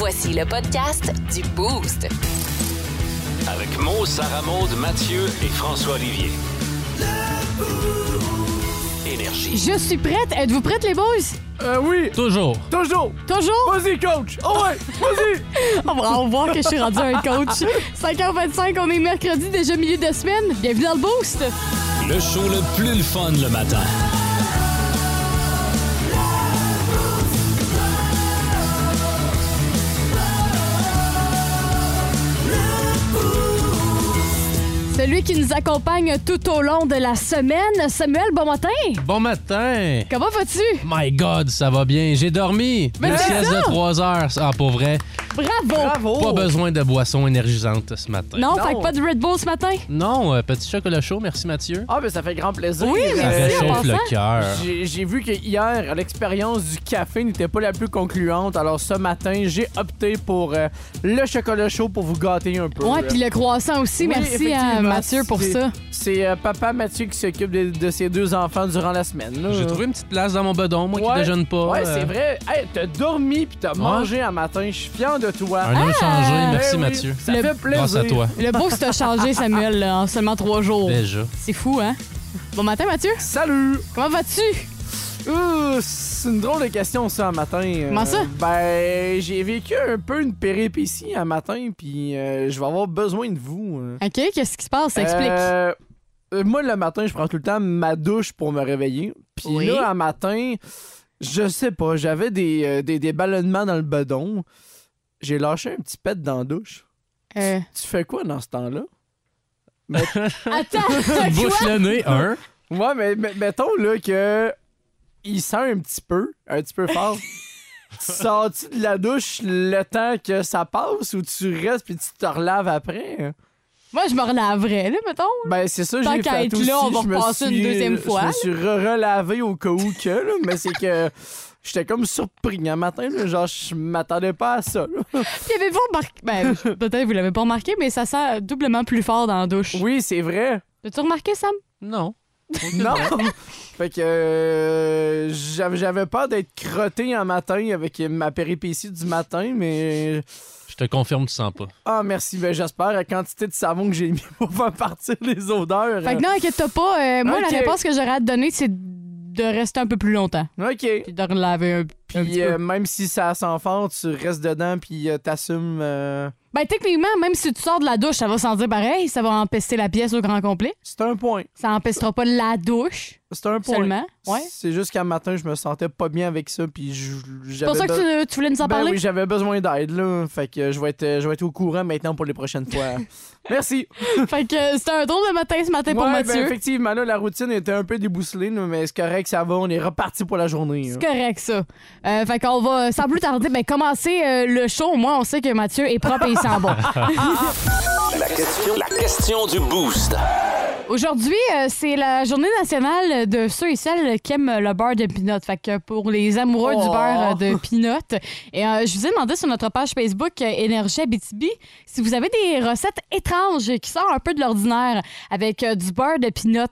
Voici le podcast du Boost. Avec Mo, Sarah Maud, Mathieu et François Olivier. Énergie. Je suis prête. Êtes-vous prêtes, les boys? Euh, oui, Toujours. toujours. Toujours? Vas-y, coach. Oh ouais, vas-y. On va on va voir que je suis rendu un coach. 5h25, on est mercredi, déjà milieu de semaine. Bienvenue dans le Boost. Le show le plus le fun le matin. Celui qui nous accompagne tout au long de la semaine. Samuel, bon matin. Bon matin. Comment vas-tu? My God, ça va bien. J'ai dormi. Mais Une sieste de 3 heures. Ah, pour vrai. Bravo. Bravo. Pas besoin de boisson énergisante ce matin. Non, Non. fait que pas de Red Bull ce matin? Non, euh, petit chocolat chaud, merci Mathieu. Ah, ben ça fait grand plaisir. Oui, Ça merci. Euh, réchauffe en le cœur. J'ai j'ai vu que hier, l'expérience du café n'était pas la plus concluante. Alors ce matin, j'ai opté pour euh, le chocolat chaud pour vous gâter un peu. Ouais, puis le croissant aussi. Oui, Merci à effectivement, Mathieu pour c'est- ça. C'est euh, papa Mathieu qui s'occupe de, de ses deux enfants durant la semaine. là. J'ai trouvé une petite place dans mon bedon, moi qui Ouais. déjeune pas. Ouais, euh, c'est vrai. Hey, t'as dormi puis t'as mangé un matin. Je suis fier de toi. Un homme changé, merci Eh oui, Mathieu. Ça Le- fait plaisir. Grâce à toi. Le Boost a changé, Samuel, là, en seulement trois jours. Déjà. C'est fou, hein? Bon matin, Mathieu. Salut! Comment vas-tu? Euh, c'est une drôle de question, ça, un matin. Euh, Comment ça? Ben, j'ai vécu un peu une péripétie un matin, puis euh, je vais avoir besoin de vous. euh. OK, qu'est-ce qui se passe? Explique. Euh, euh, moi, le matin, je prends tout le temps ma douche pour me réveiller. Puis Oui. là, un matin, je sais pas, j'avais des, euh, des, des ballonnements dans le bedon. J'ai lâché un petit pet dans la douche. Euh, Tu fais quoi dans ce temps-là? Attends, Tu bouches le nez, un. Ouais, mais, mais mettons là que il sent un petit peu, un petit peu fort. tu sors-tu de la douche le temps que ça passe ou tu restes puis tu te relaves après? Moi, je me relaverais, là, mettons. Ben c'est ça Tant j'ai qu'à fait être aussi. là, on va Je me repasser une deuxième fois. Je me suis re-relavé au cas où que, là, mais c'est que j'étais comme surpris un matin, là, genre je m'attendais pas à ça. Puis avez-vous remarqué... Ben, peut-être vous l'avez pas remarqué, mais ça sent doublement plus fort dans la douche. Oui, c'est vrai. As-tu remarqué, Sam? Non. Non. fait que euh, j'avais peur d'être crotté un matin avec ma péripétie du matin, mais Je te confirme, tu sens pas. Ah, merci. Ben, j'espère la quantité de savon que j'ai mis pour faire partir les odeurs. Fait que non, inquiète-toi pas. euh, moi, la réponse que j'aurais à te donner, c'est de rester un peu plus longtemps. OK. Puis de relaver un, un Puis euh, même si ça sent fort, tu restes dedans puis euh, t'assumes. euh, Ben, techniquement, même si tu sors de la douche, ça va sentir pareil. Ça va empester la pièce au grand complet. C'est un point. Ça empestera pas la douche C'est un point. seulement. Ouais. C'est juste qu'un matin, je me sentais pas bien avec ça puis je- C'est j'avais pour ça que tu, tu voulais nous en Ben parler? oui, j'avais besoin d'aide là, fait que je vais être je vais être au courant maintenant pour les prochaines fois. Merci. fait que c'était un drôle de matin ce matin pour Ouais, ben, Mathieu. effectivement là, la routine était un peu débousselée, là, mais c'est correct, ça va, on est reparti pour la journée. hein. C'est correct, ça. Euh, fait qu'on va, sans plus tarder, ben, commencer euh, le show. Moins, on sait que Mathieu est propre et il sent bon. La question, la question du boost. Aujourd'hui, euh, c'est la journée nationale de ceux et celles qui aiment le beurre de pinot. Fait que pour les amoureux du Oh. beurre de pinot. Et euh, je vous ai demandé sur notre page Facebook euh, Énergie Abitibi si vous avez des recettes étranges qui sortent un peu de l'ordinaire avec euh, du beurre de pinot.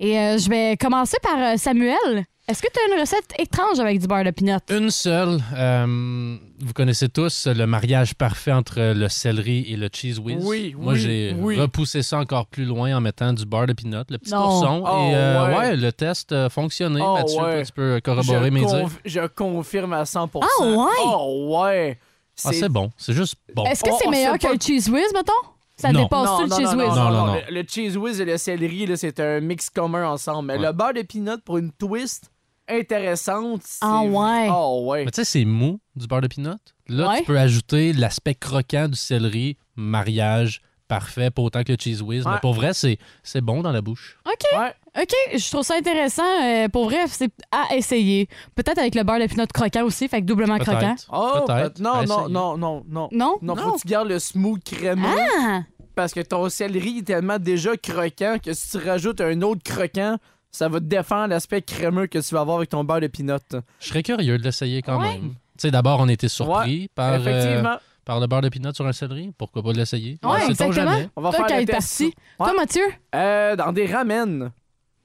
Et euh, je vais commencer par euh, Samuel. Est-ce que tu as une recette étrange avec du beurre de pinot? Une seule. euh, vous connaissez tous le mariage parfait entre le céleri et le cheese whiz? Oui, Moi, oui, j'ai oui. repoussé ça encore plus loin en mettant du beurre de pinot, le petit Non. ourson. Oh, et euh, ouais. ouais. le test a fonctionné. Oh, Mathieu, ouais. toi, tu peux corroborer je, mes dires. je confirme à 100%. Ah, ouais? Oh ouais. Ah, c'est bon. C'est juste bon. Est-ce que c'est meilleur pas- qu'un cheese whiz, mettons? Ça Non. dépasse-tu le cheese whiz? Non, non, non. Le, le cheese whiz et le céleri, là, c'est un mix commun ensemble. Mais Ouais. le beurre de peanut pour une twist intéressante. Ah, ouais. Oh ouais. Mais tu sais, c'est mou du beurre de pinot. Là, Ouais. tu peux ajouter l'aspect croquant du céleri, mariage parfait, pas autant que le cheese whiz. Ouais. Mais pour vrai, c'est c'est bon dans la bouche. OK. Ouais. OK, je trouve ça intéressant. Euh, pour vrai, c'est à essayer. Peut-être avec le beurre de pinot croquant aussi, fait que doublement croquant. Oh, Peut-être. peut- non, non, non, non, non. Non? Non, faut que tu gardes le smooth crémeux. Ah! Parce que ton céleri est tellement déjà croquant que si tu rajoutes un autre croquant, ça va te défendre l'aspect crémeux que tu vas avoir avec ton beurre de peanut. Je serais curieux de l'essayer quand Ouais. même. Tu sais, d'abord, on était surpris par, euh, par le beurre de pinot sur un céleri. Pourquoi pas l'essayer? Ouais, Sait-on exactement. jamais? On va Toi, faire le test. Ouais. Toi, Mathieu? Euh, dans des ramen.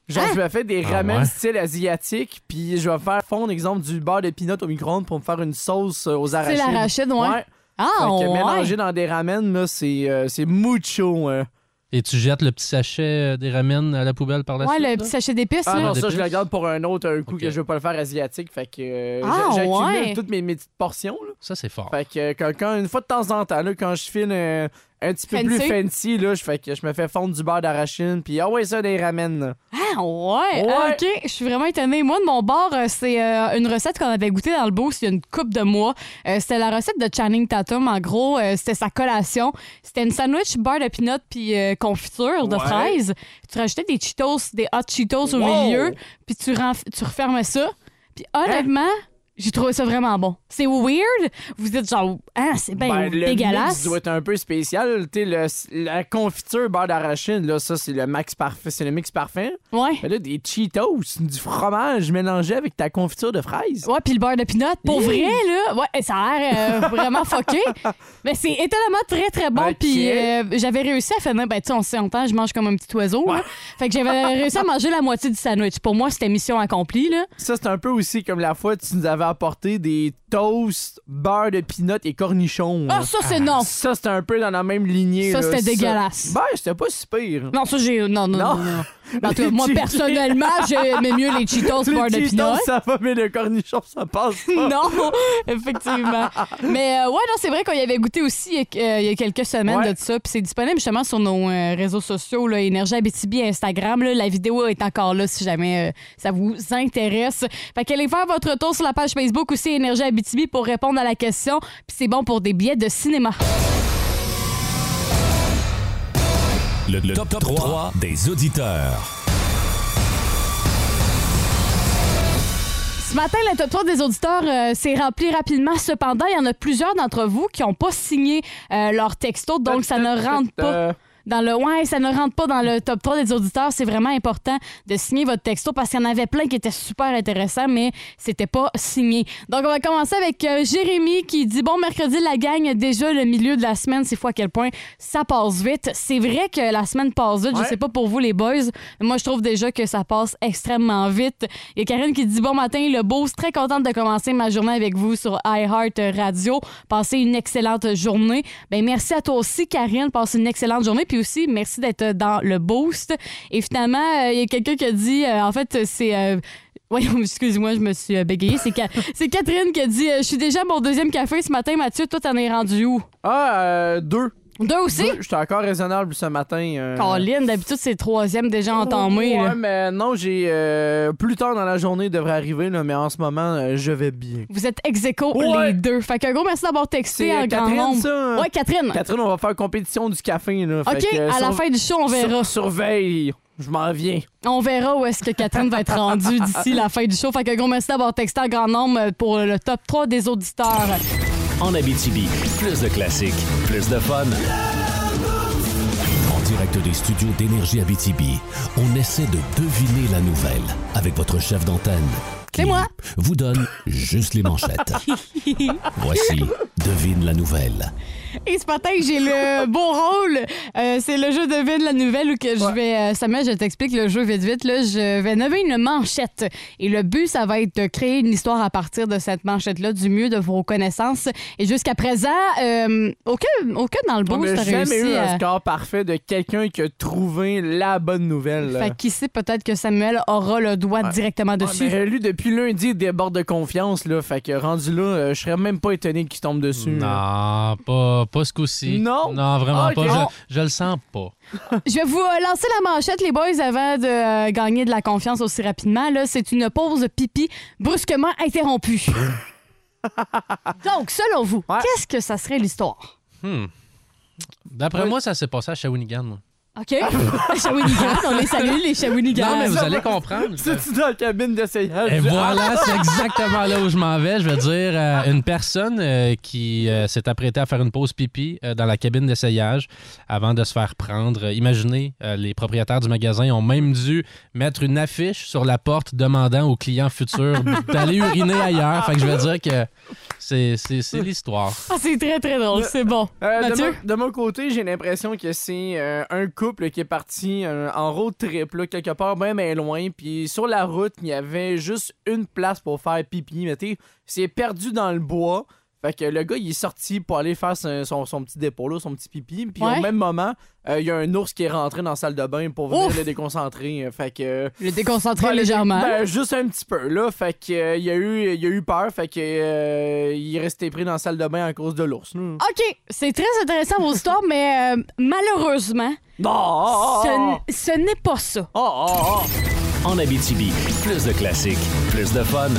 Genre, Hein? je me fais des Ah ramen ouais? style asiatique, puis je vais faire fondre, exemple, du beurre de peanut au micro-ondes pour me faire une sauce euh, aux C'est arachides. l'arachide, ouais. Ah, Fait que ouais. mélanger dans des ramen, là, c'est euh, c'est mucho. hein. Et tu jettes le petit sachet euh, des ramen à la poubelle par la Ouais, suite? le là? petit sachet d'épices, Ah là. non, ça, je le garde pour un autre un coup que je veux pas le faire asiatique. Fait que euh, Ah, j'a- j'accumule ouais. toutes mes, mes petites portions. Là. Ça, c'est fort. Fait que quand, quand- une fois de temps en temps, là, quand je file euh, un petit peu Fancy. plus fancy, là, je fais que je me fais fondre du beurre d'arachide, puis ah ouais, ça, des ramen. là. Ah, ouais. Ouais. Ah, OK. Je suis vraiment étonnée. Moi, de mon bord, euh, c'est euh, une recette qu'on avait goûtée dans le boost il y a une couple de mois. Euh, c'était la recette de Channing Tatum. En gros, euh, c'était sa collation. C'était une sandwich beurre de peanut puis confiture de Ouais. fraises. Tu rajoutais des Cheetos, des hot Cheetos au milieu, puis tu, tu refermais ça. Puis honnêtement, j'ai trouvé ça vraiment bon. C'est weird. Vous dites genre, ah, c'est bien Ben, le dégueulasse. mix doit être un peu spécial. Tu le- la confiture beurre d'arachide, là, ça, c'est le max parfait. C'est le mix parfait. Ouais. Là, des Cheetos, du fromage mélangé avec ta confiture de fraises. Ouais, puis le beurre de pinot, pour vrai, là, ouais, ça a l'air euh, vraiment fucké. Mais c'est étonnamment très, très bon. Puis euh, j'avais réussi à finir, ben, tu sais, on sait, on je mange comme un petit oiseau. là. Fait que j'avais réussi à manger la moitié du sandwich. Pour moi, c'était mission accomplie, là. Ça, c'est un peu aussi comme la fois que tu nous avais apporté des toasts, beurre de peanut et cornichons. Ah, ça, c'est non. Ça, c'était un peu dans la même lignée. Ça, là. c'était dégueulasse. Ben, c'était pas si pire. Non, ça, j'ai. Non, non, non. Non. Non. En tout cas, moi, personnellement, j'aimais mieux les Cheetos Les beurre de Cheetos, pinot. ça va, mais le cornichon, ça passe pas. Non, effectivement. Mais euh, ouais, non, c'est vrai qu'on y avait goûté aussi il y a, euh, il y a quelques semaines Ouais. de ça. Puis c'est disponible justement sur nos euh, réseaux sociaux, là, Énergie Abitibi et Instagram. là. La vidéo est encore là si jamais ça vous intéresse. Fait qu'allez faire votre tour sur la page Facebook aussi Énergie Abitibi pour répondre à la question. Puis c'est bon pour des billets de cinéma. Le, le top, 3, des auditeurs. Ce matin, le top 3 des auditeurs euh, s'est rempli rapidement. Cependant, il y en a plusieurs d'entre vous qui n'ont pas signé euh, leur texto, donc ça ne rentre pas. Dans le ouais, ça ne rentre pas dans le top 3 des auditeurs. C'est vraiment important de signer votre texto parce qu'il y en avait plein qui étaient super intéressants, mais c'était pas signé. Donc, on va commencer avec euh, Jérémy qui dit Bon, mercredi, la gang, déjà le milieu de la semaine, c'est fou à quel point ça passe vite. C'est vrai que la semaine passe vite. Je Ouais. sais pas pour vous, les boys, mais moi, je trouve déjà que ça passe extrêmement vite. Il y a Karine qui dit Bon matin, le boost, très contente de commencer ma journée avec vous sur iHeart Radio. Passez une excellente journée. Ben, merci à toi aussi, Karine. Passe une excellente journée. Puis merci d'être dans le boost. Et finalement, euh, il y a quelqu'un qui a dit euh, En fait, c'est. euh, oui, excuse-moi, je me suis euh, bégayée. C'est Ca- c'est Catherine qui a dit euh, Je suis déjà à mon deuxième café ce matin, Mathieu. Toi, t'en es rendu où? Ah, euh, deux. Deux aussi? Deux. J'étais encore raisonnable ce matin. euh. Colin, d'habitude, c'est troisième déjà entamé. Ouais, là. mais non, j'ai. euh, plus tard dans la journée, il devrait arriver, là, mais en ce moment, euh, je vais bien. Vous êtes ex aequo, Ouais. les deux. Fait qu'un gros merci d'avoir texté en grand nombre. ça? hein? Ouais, Catherine. Catherine, on va faire compétition du café. Là, OK, que, à la fin du show, on verra. sur- surveille. Je m'en viens. On verra où est-ce que Catherine va être rendue d'ici la fin du show. Fait qu'un gros merci d'avoir texté en grand nombre pour le top 3 des auditeurs. En Abitibi, plus de classiques, plus de fun. En direct des studios d'Énergie Abitibi, on essaie de deviner la nouvelle avec votre chef d'antenne. C'est moi. Vous donne juste les manchettes. Voici Devine la nouvelle. Et ce matin, j'ai le beau rôle. Euh, c'est le jeu Devine la nouvelle où que je vais. euh, Samuel, je t'explique le jeu vite vite. Là, je vais nommer une manchette. Et le but, ça va être de créer une histoire à partir de cette manchette-là, du mieux de vos connaissances. Et jusqu'à présent, euh, aucun, aucun dans le On boost n'a a jamais eu un score parfait de quelqu'un qui a trouvé la bonne nouvelle. là. Fait qui sait, peut-être que Samuel aura le doigt directement Ouais, dessus. mais lui, depuis lundi, il déborde de confiance. Là, fait que rendu là, je serais même pas étonné qu'il tombe dessus. là. Non, pas, pas ce coup-ci. Non? Non, vraiment Ok. pas. Je, je le sens pas. Je vais vous euh, lancer la manchette, les boys, avant de euh, gagner de la confiance aussi rapidement. Là, c'est une pause pipi brusquement interrompue. Donc, selon vous, Ouais. qu'est-ce que ça serait l'histoire? Hmm. D'après moi, ça s'est passé à Shawinigan. moi. OK? Shawinigan, on les salue, les Shawinigan. Non, mais vous allez comprendre. C'est-tu dans la cabine d'essayage? Et voilà, c'est exactement là où je m'en vais. Je veux dire, euh, une personne euh, qui euh, s'est apprêtée à faire une pause pipi euh, dans la cabine d'essayage avant de se faire prendre. Euh, imaginez, euh, les propriétaires du magasin ont même dû mettre une affiche sur la porte demandant aux clients futurs d'aller uriner ailleurs. Fait que je veux dire que c'est c'est- c'est l'histoire. Ah, c'est très, très drôle, c'est bon. Euh, de, Mathieu? mon, de mon côté, j'ai l'impression que c'est euh, un couple qui est parti euh, en road trip, là, quelque part bien, loin. Puis sur la route, il y avait juste une place pour faire pipi. Mais c'est perdu dans le bois. Fait que le gars, il est sorti pour aller faire son, son- son petit dépôt, là, son petit pipi. Puis Ouais. au même moment, euh, il y a un ours qui est rentré dans la salle de bain pour venir Ouf! le déconcentrer. Fait que. Le déconcentré Ben, légèrement. Ben, juste un petit peu, là. Fait que, euh, il, a eu, il a eu peur. Fait que, euh, il est resté pris dans la salle de bain à cause de l'ours. OK, c'est très intéressant vos histoires, mais euh, malheureusement, Non! ce, n- ce n'est pas ça. Oh, oh, oh. En Abitibi, plus de classiques, plus de fun.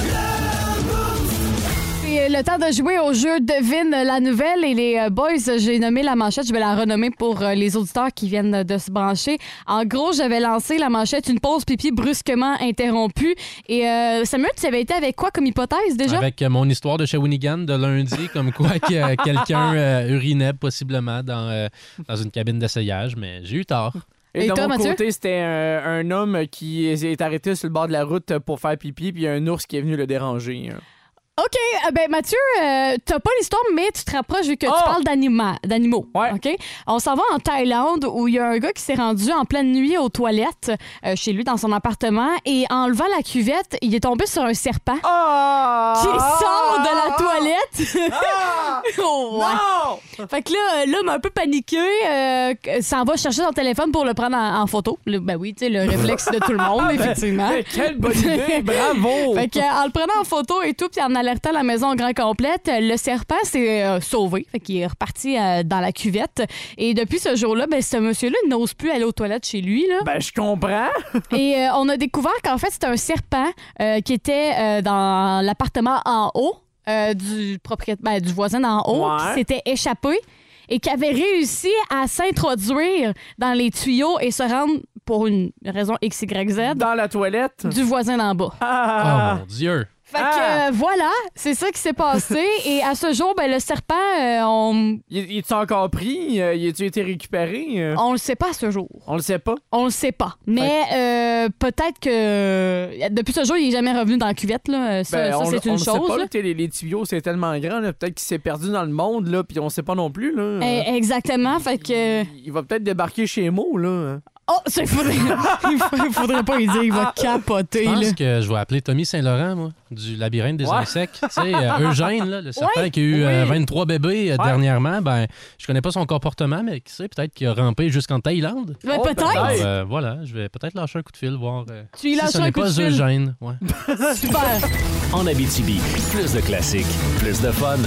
C'est le temps de jouer au jeu Devine la nouvelle et les euh, boys, j'ai nommé la manchette, je vais la renommer pour euh, les auditeurs qui viennent de se brancher. En gros, j'avais lancé la manchette une pause pipi brusquement interrompue et euh, Samuel, tu avais été avec quoi comme hypothèse déjà? Avec euh, mon histoire de Shawinigan de lundi, comme quoi que, euh, quelqu'un euh, urinait possiblement dans, euh, dans une cabine d'essayage, mais j'ai eu tort. Et, Et de toi, mon Mathieu? côté, c'était un, un homme qui est arrêté sur le bord de la route pour faire pipi, puis il y a un ours qui est venu le déranger. hein. OK, euh, ben Mathieu, euh, t'as pas l'histoire, mais tu te rapproches vu que Oh! tu parles d'anima- d'animaux. Ouais. OK? On s'en va en Thaïlande où il y a un gars qui s'est rendu en pleine nuit aux toilettes euh, chez lui dans son appartement et en levant la cuvette, il est tombé sur un serpent Ah! qui sort de la toilette. Ah! Oh, ouais. Non! Fait que là, l'homme un peu paniqué euh, s'en va chercher son téléphone pour le prendre en, en photo. Le- ben oui, tu sais, le réflexe de tout le monde, effectivement. Mais quelle bonne idée! Bravo! Fait que, euh, en le prenant en photo et tout, puis en alertant la maison grand complète, le serpent s'est euh, sauvé. Fait qu'il est reparti euh, dans la cuvette. Et depuis ce jour-là, ben, ce monsieur-là n'ose plus aller aux toilettes chez lui. Là. Ben, je comprends. Et euh, on a découvert qu'en fait, c'était un serpent euh, qui était euh, dans l'appartement en haut euh, du propriétaire, ben, du voisin d'en haut, Ouais. qui s'était échappé et qui avait réussi à s'introduire dans les tuyaux et se rendre pour une raison XYZ Dans la toilette. du voisin d'en bas. Oh Ah! mon Dieu! Fait que Ah! euh, voilà, c'est ça qui s'est passé. et à ce jour, ben, le serpent, euh, on, Il, il est encore pris? Euh, Il a-tu été récupéré? On le sait pas à ce jour. On le sait pas? On le sait pas. Mais euh, peut-être que depuis ce jour, il est jamais revenu dans la cuvette. Là. Ça, Ben, ça, on, c'est on une sait chose. pas, là. là, t'sais, les, les tuyaux, c'est tellement grand. Peut-être qu'il s'est perdu dans le monde, là, puis on sait pas non plus. Là. Eh, exactement. Fait que. Il, il va peut-être débarquer chez Mo, là. Oh, ça, faudrait... il faudrait- faudrait pas lui dire, il va capoter. Je Là. pense que je vais appeler Tommy Saint-Laurent, moi, du labyrinthe des Ouais. insectes. Tu sais, euh, Eugène, là, le serpent qui a eu euh, Oui. 23 bébés euh, Ouais. dernièrement, ben, je connais pas son comportement, mais qui sait, peut-être qu'il a rampé jusqu'en Thaïlande. Ben, Oh, peut-être. Alors, euh, voilà, je vais peut-être lâcher un coup de fil, voir euh, Tu si lâches ce un n'est coup de pas fil. Eugène. Ouais. Super. En Abitibi, plus de classiques, plus de fun.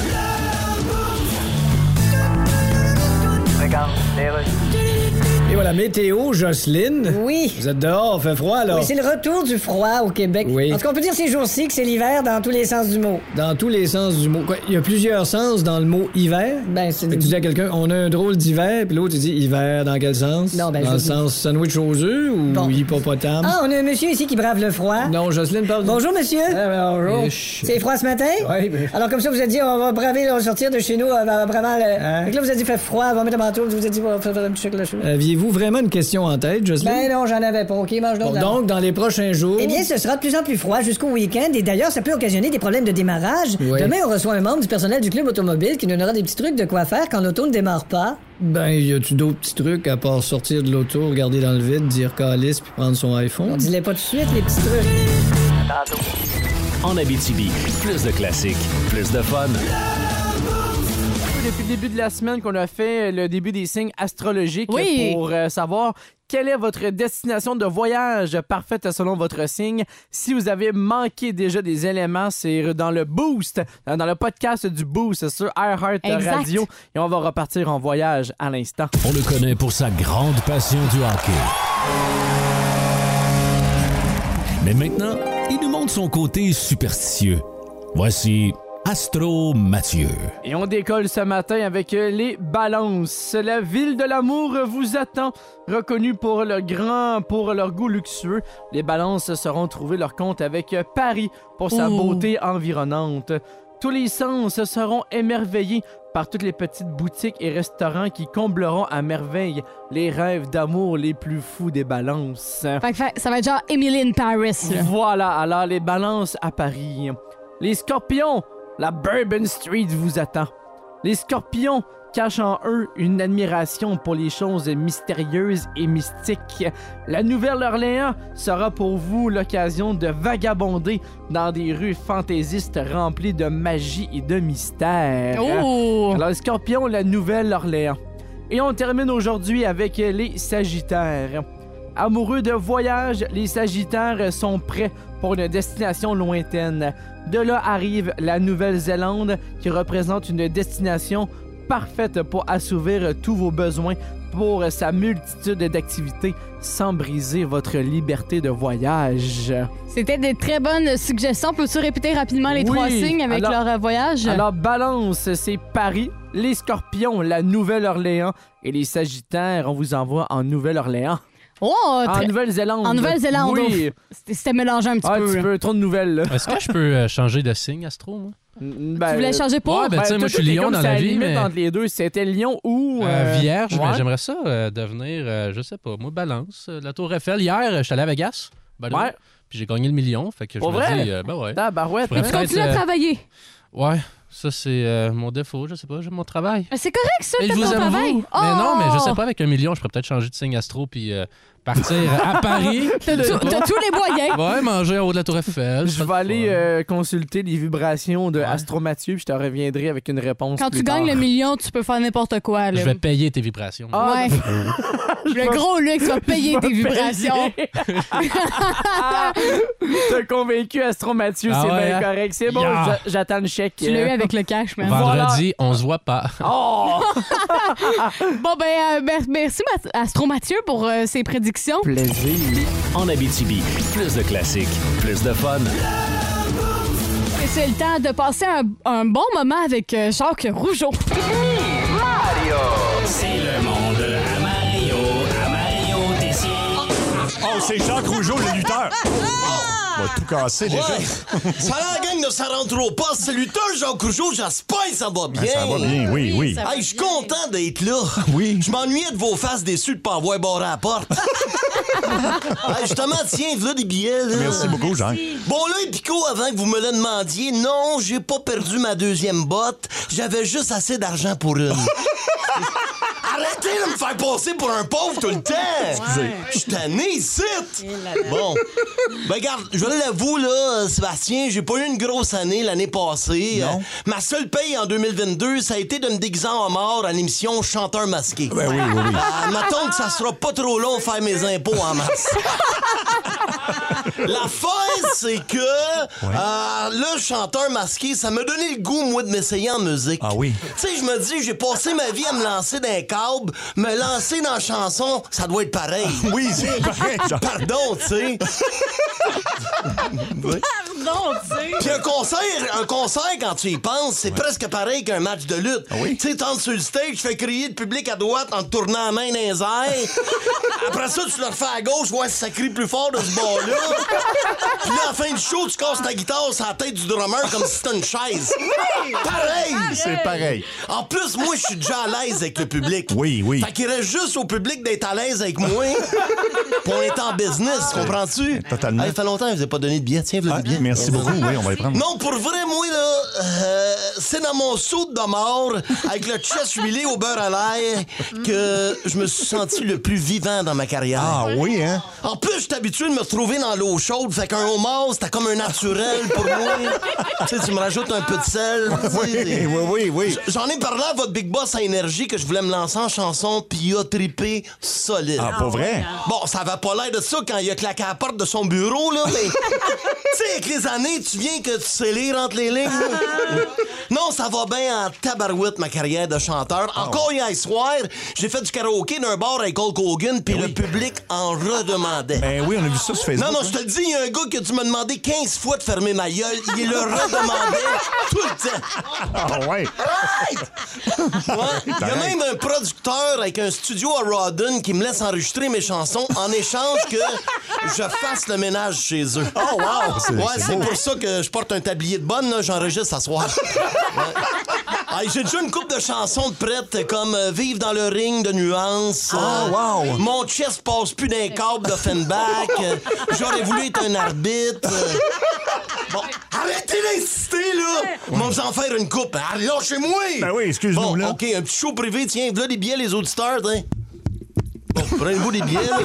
Et voilà, météo, Jocelyne? Oui. Vous êtes dehors, fait froid, là. Oui, c'est le retour du froid au Québec. Oui. En tout cas, on peut dire ces jours-ci que c'est l'hiver dans tous les sens du mot. Dans tous les sens du mot. Quoi, il y a plusieurs sens dans le mot hiver? Ben, c'est... Tu dis à quelqu'un, on a un drôle d'hiver, puis l'autre, il dit hiver dans quel sens? Non, ben, Dans je le dis- sens sandwich aux œufs ou Bon. hippopotame? Ah, on a un monsieur ici qui brave le froid. Non, Jocelyne parle. Bonjour, monsieur. Ah, bonjour. Oh. C'est froid ce matin? Oui, ben- Alors, comme ça, vous avez dit, on va braver, on va sortir de chez nous, euh, en bravant le... Hein? Fait que là, vous avez dit, fait froid, on va mettre un manteau, vous avez dit, on va faire un petit choc là-dessus. Aviez-vous vraiment une question en tête, Jocelyne? Ben non, j'en avais pas. OK, mange Bon, donc. d'abord. donc, dans les prochains jours. Eh bien, ce sera de plus en plus froid jusqu'au week-end et d'ailleurs, ça peut occasionner des problèmes de démarrage. Oui. Demain, on reçoit un membre du personnel du club automobile qui nous donnera des petits trucs de quoi faire quand l'auto ne démarre pas. Ben, y a-tu d'autres petits trucs à part sortir de l'auto, regarder dans le vide, dire calice puis prendre son On iPhone? dis-les pas tout de suite, les petits trucs. En Abitibi, plus de classiques, plus de fun. Depuis le début de la semaine qu'on a fait le début des signes astrologiques Oui. pour euh, savoir quelle est votre destination de voyage parfaite selon votre signe. Si vous avez manqué déjà des éléments, c'est dans le Boost, euh, dans le podcast du Boost sur iHeart. Radio. Et on va repartir en voyage à l'instant. On le connaît pour sa grande passion du hockey. Mais maintenant, il nous montre son côté superstitieux. Voici Astro Mathieu. Et on décolle ce matin avec euh, les balances. La ville de l'amour vous attend. Reconnue pour leur grand, pour leur goût luxueux, les balances seront trouver leur compte avec euh, Paris pour sa Ouh. beauté environnante. Tous les sens seront émerveillés par toutes les petites boutiques et restaurants qui combleront à merveille les rêves d'amour les plus fous des balances. Fait que fait- ça va être genre Emily in Paris. là. Voilà, alors les balances à Paris. Les scorpions, la Bourbon Street vous attend. Les scorpions, cachent en eux une admiration pour les choses mystérieuses et mystiques. La Nouvelle-Orléans sera pour vous l'occasion de vagabonder dans des rues fantaisistes remplies de magie et de mystère. Oh! Alors, Scorpion, la Nouvelle-Orléans. Et on termine aujourd'hui avec les Sagittaires. Amoureux de voyage, les Sagittaires sont prêts pour une destination lointaine. De là arrive la Nouvelle-Zélande qui représente une destination parfaite pour assouvir tous vos besoins pour sa multitude d'activités sans briser votre liberté de voyage. C'était des très bonnes suggestions. Peux-tu répéter rapidement les Oui. trois signes avec Alors- leur euh, voyage? Alors, balance, c'est Paris, les scorpions, la Nouvelle-Orléans et les Sagittaires, on vous envoie en Nouvelle-Orléans. Oh, En Nouvelle-Zélande. en Nouvelle-Zélande. Oui. C'était- mélangé un petit Ah, peu. tu là. veux trop de nouvelles, là. Est-ce que je peux euh, changer de signe, Astro, moi? Ben, Tu voulais changer pour? Ouais, ben, tu sais, moi, je suis lion dans la vie, mais- entre les deux, c'était lion ou... Euh, euh, vierge, mais ouais. j'aimerais ça euh, devenir, euh, je sais pas, moi, balance. la Tour Eiffel. Hier, euh, j'étais allé à Vegas. Ben, Ouais. Puis j'ai gagné le million. Fait que je me vrai? dis, euh, ben ouais. Tabarouette, Je pourrais hein? peut-être, Continue à travailler. Ouais, ça, c'est euh, mon défaut. Je sais pas, j'aime mon travail. Mais C'est correct, ça, Et t'as je vous ton aime, travail? vous. Mais non, mais je Oh! sais pas, avec un million, je pourrais peut-être changer de signe astro puis euh, partir à Paris. T'as tous les moyens. Ouais, manger en haut de la Tour Eiffel. Je vais aller euh, consulter les vibrations de Ouais. Astro Mathieu, puis je te reviendrai avec une réponse Quand plus tu gagnes le million, tu peux faire n'importe quoi. Là. Je vais payer tes vibrations. Ah, Ouais. le gros luxe va payer tes vibrations. T'as convaincu Astro Mathieu, Ah c'est ouais, bien hein? correct. C'est bon, Yeah. j'attends le chèque. Tu l'as eu avec le cash, man. Vendredi, on se voit pas. Oh! Bon, ben, euh, mer- merci, Astro Mathieu, pour euh, ces prédictions. Plaisir. En Abitibi, plus de classiques, plus de fun. Et c'est le temps de passer un, un bon moment avec euh, Jacques Rougeau. C'est le monde à Mario, à Mario Tessier. Oh, c'est Jacques Rougeau, le lutteur. Va tout casser déjà. Ouais. ça a la gang de ça rentre au poste. C'est lutteur Jacques Rougeau, j'espère que ça va bien. Ben, ça va bien, oui, oui. Hey, je suis content d'être là. Oui. Je m'ennuyais de vos faces déçues de pas avoir barré à la porte. hey, justement, tiens, voilà des billets. Là. Merci beaucoup, Jacques. Bon, là, Pico, avant que vous me le demandiez, non, j'ai pas perdu ma deuxième botte. J'avais juste assez d'argent pour une. Arrêtez de me faire passer pour un pauvre tout le temps! Excusez. Je suis tanné ici! Bon. Ben, regarde, je l'avoue, là, Sébastien, j'ai pas eu une grosse année l'année passée. Non. Euh, ma seule paye en 2022, ça a été de me déguiser en mort à l'émission Chanteur masqué. Ben oui, oui, oui. Euh, que ça sera pas trop long de faire mes impôts en masse. L'affaire, c'est que euh, le chanteur masqué, ça m'a donné le goût, moi, de m'essayer en musique. Ah oui. Tu sais, je me dis, j'ai passé ma vie à me lancer dans un câble, me lancer dans la chanson, ça doit être pareil. Oui, c'est pareil. Pardon, tu sais. Pardon, tu sais. Puis un concert, un concert, quand tu y penses, c'est presque pareil qu'un match de lutte. Ah oui? Tu sais, t'entres sur le stage, tu fais crier le public à droite en te tournant la main dans les airs. Après ça, tu le refais à gauche, si ça crie plus fort de ce bord-là. Puis là, à la fin du show, tu casses ta guitare sur la tête du drummer comme si c'était une chaise. Pareil! C'est pareil. En plus, moi, je suis déjà à l'aise avec le public. Oui, oui. Fait qu'il reste juste au public d'être à l'aise avec moi. Puis on est en business, comprends-tu? Totalement. Hey, ça fait longtemps que je vous ai pas donné de billets. Tiens, voilà Ah, le billet. merci beaucoup, oui, on va les prendre. Non, pour vrai, moi, là, euh, c'est dans mon saut de mort, avec le chest huilé au beurre à l'air, que je me suis senti le plus vivant dans ma carrière. Ah oui, hein? En plus, je suis habitué de me retrouver dans l'eau chaude, fait qu'un homard, c'était comme un naturel pour moi. tu sais, tu me rajoutes un peu de sel. Oui, oui, oui, oui. J'en ai parlé à votre big boss à énergie que je voulais me lancer en chanson, puis il a trippé solide. Ah, pas vrai? Bon, ça va pas l'air de ça quand il a claqué à la porte de son bureau, là, mais. tu sais, avec les années, tu viens que tu sais lire entre les lignes. là. non, ça va bien en tabarouette, ma carrière de chanteur. Encore hier soir, j'ai fait du karaoké d'un bar avec Hulk Hogan, puis le public en redemandait. Ben oui, on a vu ça sur Facebook. Non, non, je te le dis, il y a un gars que tu m'as demandé 15 fois de fermer ma gueule. Il le redemandait tout le temps. Ah ouais. Ouais. Il y a même un producteur avec un studio à Rawdon qui me laisse enregistrer mes chansons en échange que je fasse le ménage chez eux. Oh wow! C'est- Ouais, c'est pour ça que je porte un tablier de bonne, j'enregistre ce soir. Ouais. J'ai déjà une couple de chansons de prêtes comme euh, Vive dans le ring de nuances. Oh, wow. Mon chest passe plus d'un câble d'Offenbach. J'aurais voulu être un arbitre. Bon, Arrêtez d'insister, là! On va vous en faire une coupe. Ah, Lâchez-moi! Ben oui, excuse-nous, Bon, là. OK, un petit show privé. Tiens, voilà des billets, les auditeurs, tiens. Bon, prenez-vous des billets, là.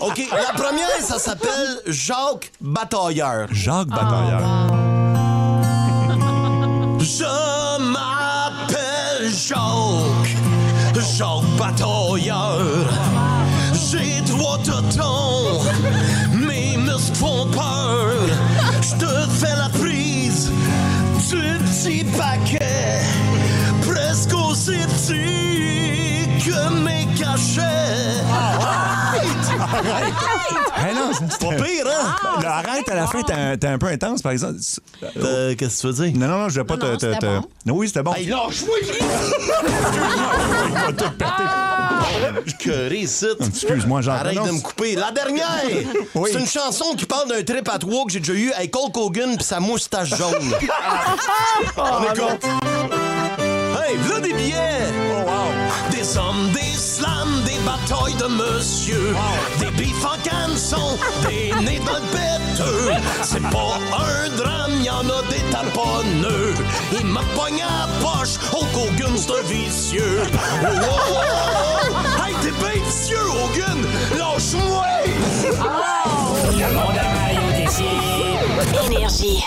OK, la première, ça s'appelle Jacques Batailleur. Jacques Batailleur. Je m'appelle Jacques, Jacques Batailleur. J'ai trois totons, du petit paquet, presque aussi petit que mes cachets. Arrête! Hey, non, c'est pas pire, hein? Là, arrête, à la fin, t'es un- peu intense, par exemple. Euh, Qu'est-ce que tu veux dire? Non, non, non, je vais pas Non, te. non, te- c'était te- bon. Non, oui, c'était bon. Hey, lâche-moi! Que réussite! Excuse-moi, Jacques. Arrête de me couper. La dernière! Oui. C'est une chanson qui parle d'un trip à trois que j'ai déjà eu avec Hulk Hogan pis sa moustache jaune. On écoute. Hey, v'là des billets! Oh, wow. Des hommes, des slams, des batailles de monsieur. En canson, des nez dans le bêteux. C'est pas un drame, y en a des taponneux. Il m'a pogné à la poche, Hulk Hogan, c'est un vicieux. Oh, oh, oh, oh. Hey, t'es bien vicieux, Hogan! Lâche-moi! Le monde Tessier. Énergie.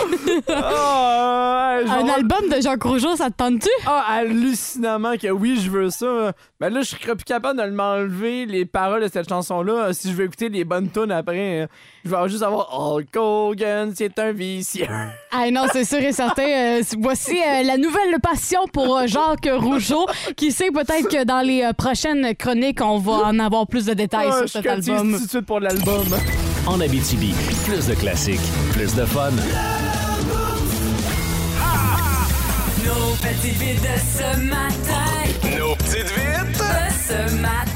Ah, ouais, Un album de Jacques Rougeau, ça te tente-tu? Ah, hallucinamment que oui, je veux ça. Ben là, je serais plus capable de m'enlever les paroles de cette chanson-là euh, si je veux écouter les bonnes tunes après. euh, Je vais juste avoir Hulk Hogan, c'est un vicieux. Ah non, c'est sûr et certain. Euh, voici euh, la nouvelle passion pour euh, Jacques Rougeau. Qui sait, peut-être que dans les euh, prochaines chroniques, on va en avoir plus de détails Ah, sur je cet cotise album. tout de suite pour l'album. En Abitibi, plus de classiques, plus de fun. Nos petites vites de ce matin. Nos petites vites! De ce matin.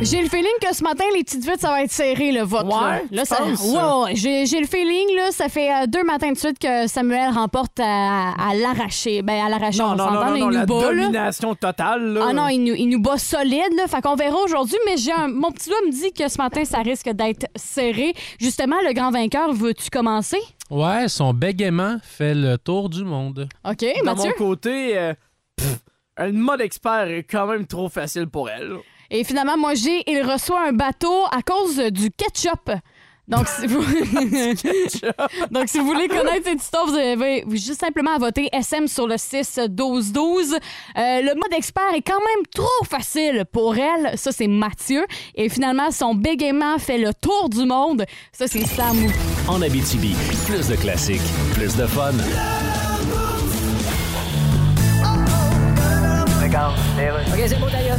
J'ai le feeling que ce matin, les petites vites, ça va être serré, le vote. Ouais, là. Ça, ouais, j'ai, j'ai le feeling, là, ça fait euh, deux matins de suite que Samuel remporte à, à l'arraché. Ben, à l'arraché, on Non, non, s'entend, non, là, non, il non, nous la bat, là. domination totale. Là. Ah non, il nous, il nous bat solide, là. Fait qu'on verra aujourd'hui, mais j'ai un- mon petit doigt me dit que ce matin, ça risque d'être serré. Justement, le grand vainqueur, veux-tu commencer? Ouais, son bégaiement fait le tour du monde. OK, De Mathieu? mon côté, euh, pff, un mode expert est quand même trop facile pour elle. Et finalement, moi, j'ai, il reçoit un bateau à cause du ketchup. Donc, si vous... Donc, si vous voulez connaître cette histoire, vous avez juste simplement à voter SM sur le 6-12-12. Euh, le mode expert est quand même trop facile pour elle. Ça, c'est Mathieu. Et finalement, son bégaiement fait le tour du monde. Ça, c'est Sam. En Abitibi, plus de classiques, plus de fun. OK, c'est bon, d'ailleurs.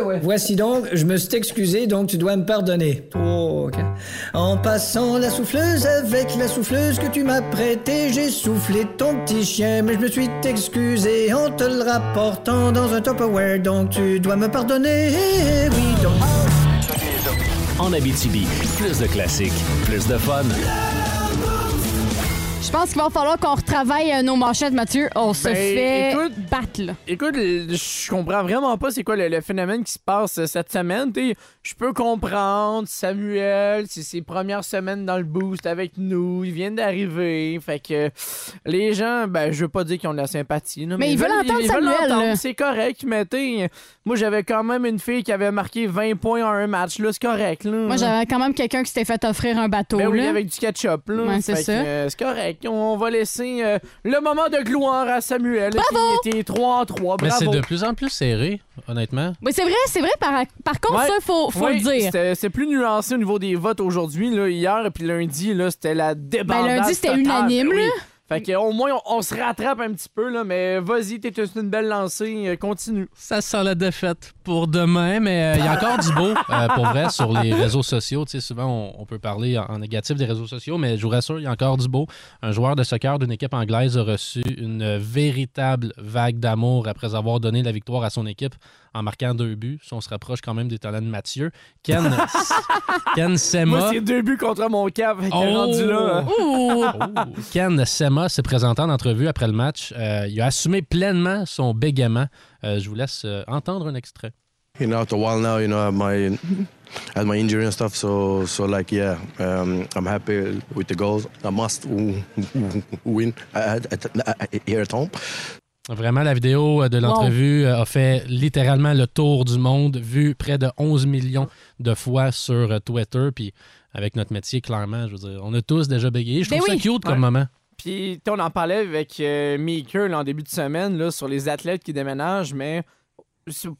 ouais. Voici donc, je me suis excusé, donc tu dois me pardonner. Oh, ok. En passant la souffleuse avec la souffleuse que tu m'as prêtée, j'ai soufflé ton petit chien, mais je me suis excusé en te le rapportant dans un Tupperware, donc tu dois me pardonner. Oui, donc. En Abitibi, plus de classiques, plus de fun. Je pense qu'il va falloir qu'on retravaille euh, nos manchettes, Mathieu. On se Ben, fait écoute- battre, là. Écoute, je comprends vraiment pas c'est quoi le, le phénomène qui se passe euh, cette semaine. Je peux comprendre, Samuel, c'est ses premières semaines dans le boost avec nous, ils viennent d'arriver. Fait que les gens, ben, je veux pas dire qu'ils ont de la sympathie. là, Mais ils veulent entendre Samuel, l'entendre, là. C'est correct, mais t'sais, moi j'avais quand même une fille qui avait marqué 20 points en un match. Là, c'est correct. Là. Moi, j'avais quand même quelqu'un qui s'était fait offrir un bateau, Ben oui, là. avec du ketchup, là. Ouais, c'est ça. euh, c'est correct. On va laisser euh, le moment de gloire à Samuel. Bravo! Qui était 3 en 3. Mais c'est de plus en plus serré, honnêtement. Oui, c'est vrai, c'est vrai. Par, par contre, Ouais. ça, il faut, faut Ouais, le dire. C'est plus nuancé au niveau des votes aujourd'hui. là. Hier et puis lundi, là, c'était la Ben, débandade lundi, c'était unanime, Ben oui. Fait que au moins, on, on se rattrape un petit peu, là, mais vas-y, t'es une belle lancée, euh, continue. Ça sent la défaite pour demain, mais euh, il y a encore du beau, euh, pour vrai, sur les réseaux sociaux. Tu sais, souvent, on, on peut parler en, en négatif des réseaux sociaux, mais je vous rassure, il y a encore du beau. Un joueur de soccer d'une équipe anglaise a reçu une véritable vague d'amour après avoir donné la victoire à son équipe en marquant deux buts. Si on se rapproche quand même des talents de Mathieu. Ken, Ken Sema. Moi, c'est deux buts contre mon cap, que rendu là. hein. Oh, Ken Sema s'est présenté en entrevue après le match. Euh, il a assumé pleinement son bégaiement. Euh, je vous laisse euh, entendre un extrait. You know, after a while now, you know, I have my I had my injury and stuff. So, so like, yeah, um, I'm happy with the goals. I must win at, at, at, here at home. Vraiment, la vidéo euh, de l'entrevue euh, a fait littéralement le tour du monde, vu près de 11 millions de fois sur euh, Twitter. Puis avec notre métier, clairement, je veux dire, on a tous déjà bégayé. Je Ben trouve ça oui. cute comme Ouais. moment. Puis, tu sais, on en parlait avec euh, Meeker là, en début de semaine là, sur les athlètes qui déménagent, mais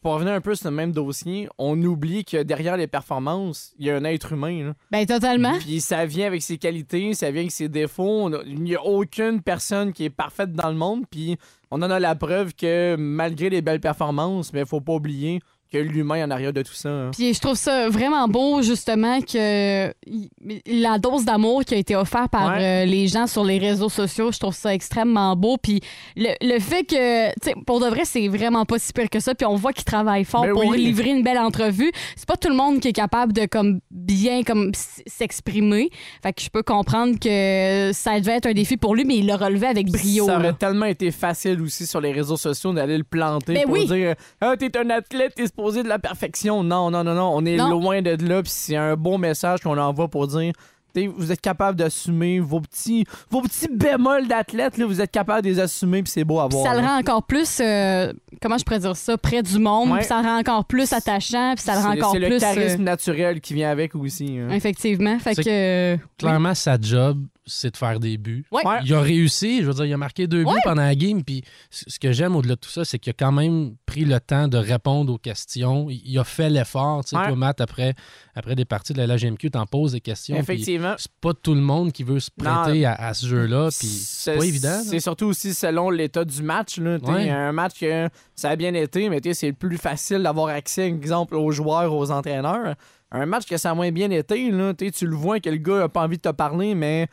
pour revenir un peu sur le même dossier, on oublie que derrière les performances, il y a un être humain. là. Ben, totalement. Puis ça vient avec ses qualités, ça vient avec ses défauts. Il n'y a aucune personne qui est parfaite dans le monde. Puis on en a la preuve que malgré les belles performances, mais faut pas oublier que l'humain en arrière de tout ça. hein. Puis je trouve ça vraiment beau, justement, que y- la dose d'amour qui a été offerte par Ouais. euh, les gens sur les réseaux sociaux, je trouve ça extrêmement beau. Puis le, le fait que, tu sais, pour de vrai, c'est vraiment pas si pire que ça. Puis on voit qu'ils travaillent fort Ben pour oui. livrer une belle entrevue. C'est pas tout le monde qui est capable de, comme, bien, comme, s- s'exprimer. Fait que je peux comprendre que ça devait être un défi pour lui, mais il l'a relevé avec brio. Ça là. aurait tellement été facile aussi sur les réseaux sociaux d'aller le planter Ben pour oui. dire Ah, t'es un athlète, t'es supposé de la perfection. Non, non, non, non. On est Non. loin de là. Puis c'est un beau message qu'on envoie pour dire vous êtes capable d'assumer vos petits, vos petits bémols d'athlète. là, Vous êtes capable de les assumer. Puis c'est beau à Puis voir. ça le rend encore plus, euh, comment je pourrais dire ça, près du monde. Ouais. Puis ça le rend encore plus attachant. Puis ça le rend encore C'est le plus. charisme euh, naturel qui vient avec aussi. hein. Effectivement. Fait que. euh, Clairement, sa job, c'est de faire des buts. Ouais. Il a réussi, je veux dire, il a marqué deux buts pendant la game. Puis ce que j'aime au-delà de tout ça, c'est qu'il a quand même pris le temps de répondre aux questions. Il a fait l'effort. Tu sais, Ouais. toi, Matt, après, après des parties de la LGMQ, t'en poses des questions. puis Effectivement. C'est pas tout le monde qui veut se prêter à, à ce jeu-là. Puis c'est pas évident. C'est surtout aussi selon l'état du match. Là, Ouais. Un match que ça a bien été, mais c'est le plus facile d'avoir accès, exemple, aux joueurs, aux entraîneurs. Un match que ça a moins bien été, là, tu le vois que le gars a pas envie de te parler, mais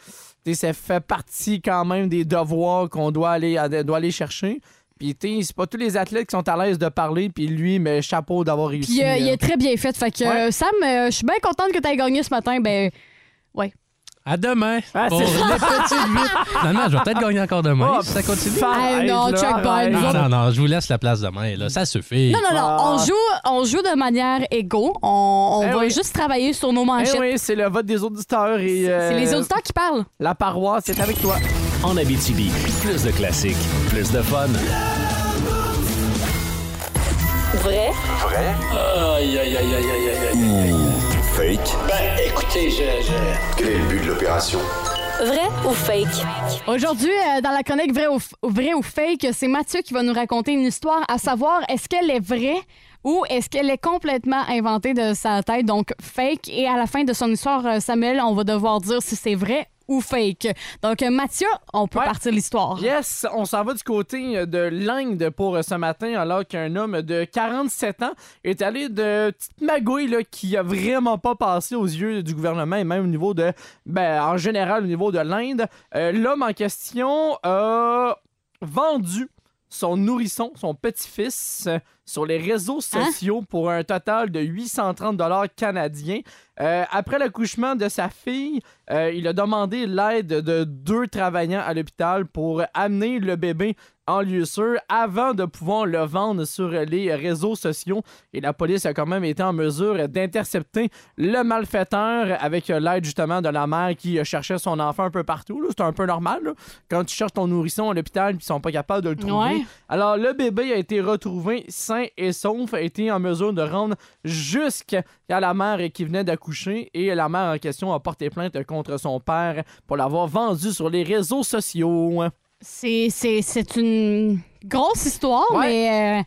ça fait partie quand même des devoirs qu'on doit aller, doit aller chercher. Puis c'est pas tous les athlètes qui sont à l'aise de parler, puis lui, mais chapeau d'avoir réussi. Puis euh, il est très bien fait. Fait que Ouais. Sam, euh, je suis bien contente que tu aies gagné ce matin. Ben, ouais. À demain Ah, pour les c'est- petites vites. Finalement, je vais peut-être gagner encore demain Oh, si ça continue. Hey, non, check Non, non, non, je vous laisse la place demain. Là. Ça suffit. Non, non, non. Ah. On, joue, on joue de manière égaux. On, on Eh va oui. juste travailler sur nos Eh manchettes. oui, c'est le vote des auditeurs et. C'est les euh, auditeurs qui parlent. La paroisse est avec toi. En Abitibi, plus de classiques, plus de fun. Vrai? Vrai? Aïe, aïe, aïe, aïe, aïe, aïe, aïe. Fake? Ben, écoutez, je, je... Quel est le but de l'opération? Vrai ou fake? Aujourd'hui, euh, dans la chronique vrai ou, f- vrai ou fake, c'est Mathieu qui va nous raconter une histoire à savoir est-ce qu'elle est vraie ou est-ce qu'elle est complètement inventée de sa tête, donc fake. Et à la fin de son histoire, euh, Samuel, on va devoir dire si c'est vrai ou fake. Donc, Mathieu, on peut Ouais. partir l'histoire. Yes, on s'en va du côté euh, de l'Inde pour euh, ce matin, alors qu'un homme de 47 ans est allé de petite magouille là, qui a vraiment pas passé aux yeux du gouvernement et même au niveau de, ben, en général, au niveau de l'Inde. Euh, L'homme en question a vendu son nourrisson, son petit-fils, euh, sur les réseaux sociaux pour un total de 830 dollars canadiens. Euh, après l'accouchement de sa fille, euh, il a demandé l'aide de deux travaillants à l'hôpital pour amener le bébé en lieu sûr avant de pouvoir le vendre sur les réseaux sociaux. Et la police a quand même été en mesure d'intercepter le malfaiteur avec l'aide justement de la mère qui cherchait son enfant un peu partout. C'est un peu normal là, quand tu cherches ton nourrisson à l'hôpital et ils sont pas capables de le trouver. Ouais. Alors le bébé a été retrouvé sain et sauf, a été en mesure de rendre jusqu'à la mère qui venait d'accoucher et la mère en question a porté plainte contre son père pour l'avoir vendu sur les réseaux sociaux. C'est, c'est, c'est une grosse histoire, Ouais. mais euh,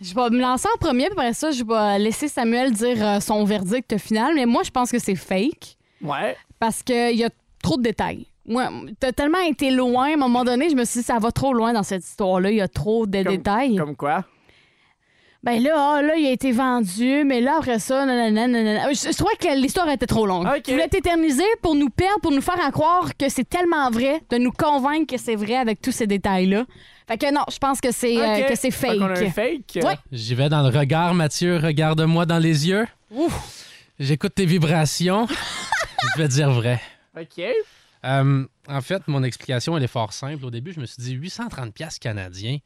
je vais me lancer en premier, puis après ça, je vais laisser Samuel dire euh, son verdict final. Mais moi, je pense que c'est fake Ouais. parce qu'il y a trop de détails. Moi, t'as tellement été loin, à un moment donné, je me suis dit, ça va trop loin dans cette histoire-là. Il y a trop de détails. Comme quoi? Ben là, ah, là, il a été vendu, mais là, après ça, nanana, nanana. Je, je trouvais que l'histoire était trop longue. Tu voulais t'éterniser pour nous perdre, pour nous faire à croire que c'est tellement vrai, de nous convaincre que c'est vrai avec tous ces détails-là. Fait que non, je pense que c'est euh, Ok. que c'est fake. qu'on a un fake? Ouais. J'y vais dans le regard, Mathieu. Regarde-moi dans les yeux. J'écoute tes vibrations. je vais dire vrai. OK. Euh, en fait, mon explication, elle est fort simple. Au début, je me suis dit 830 pièces canadiens,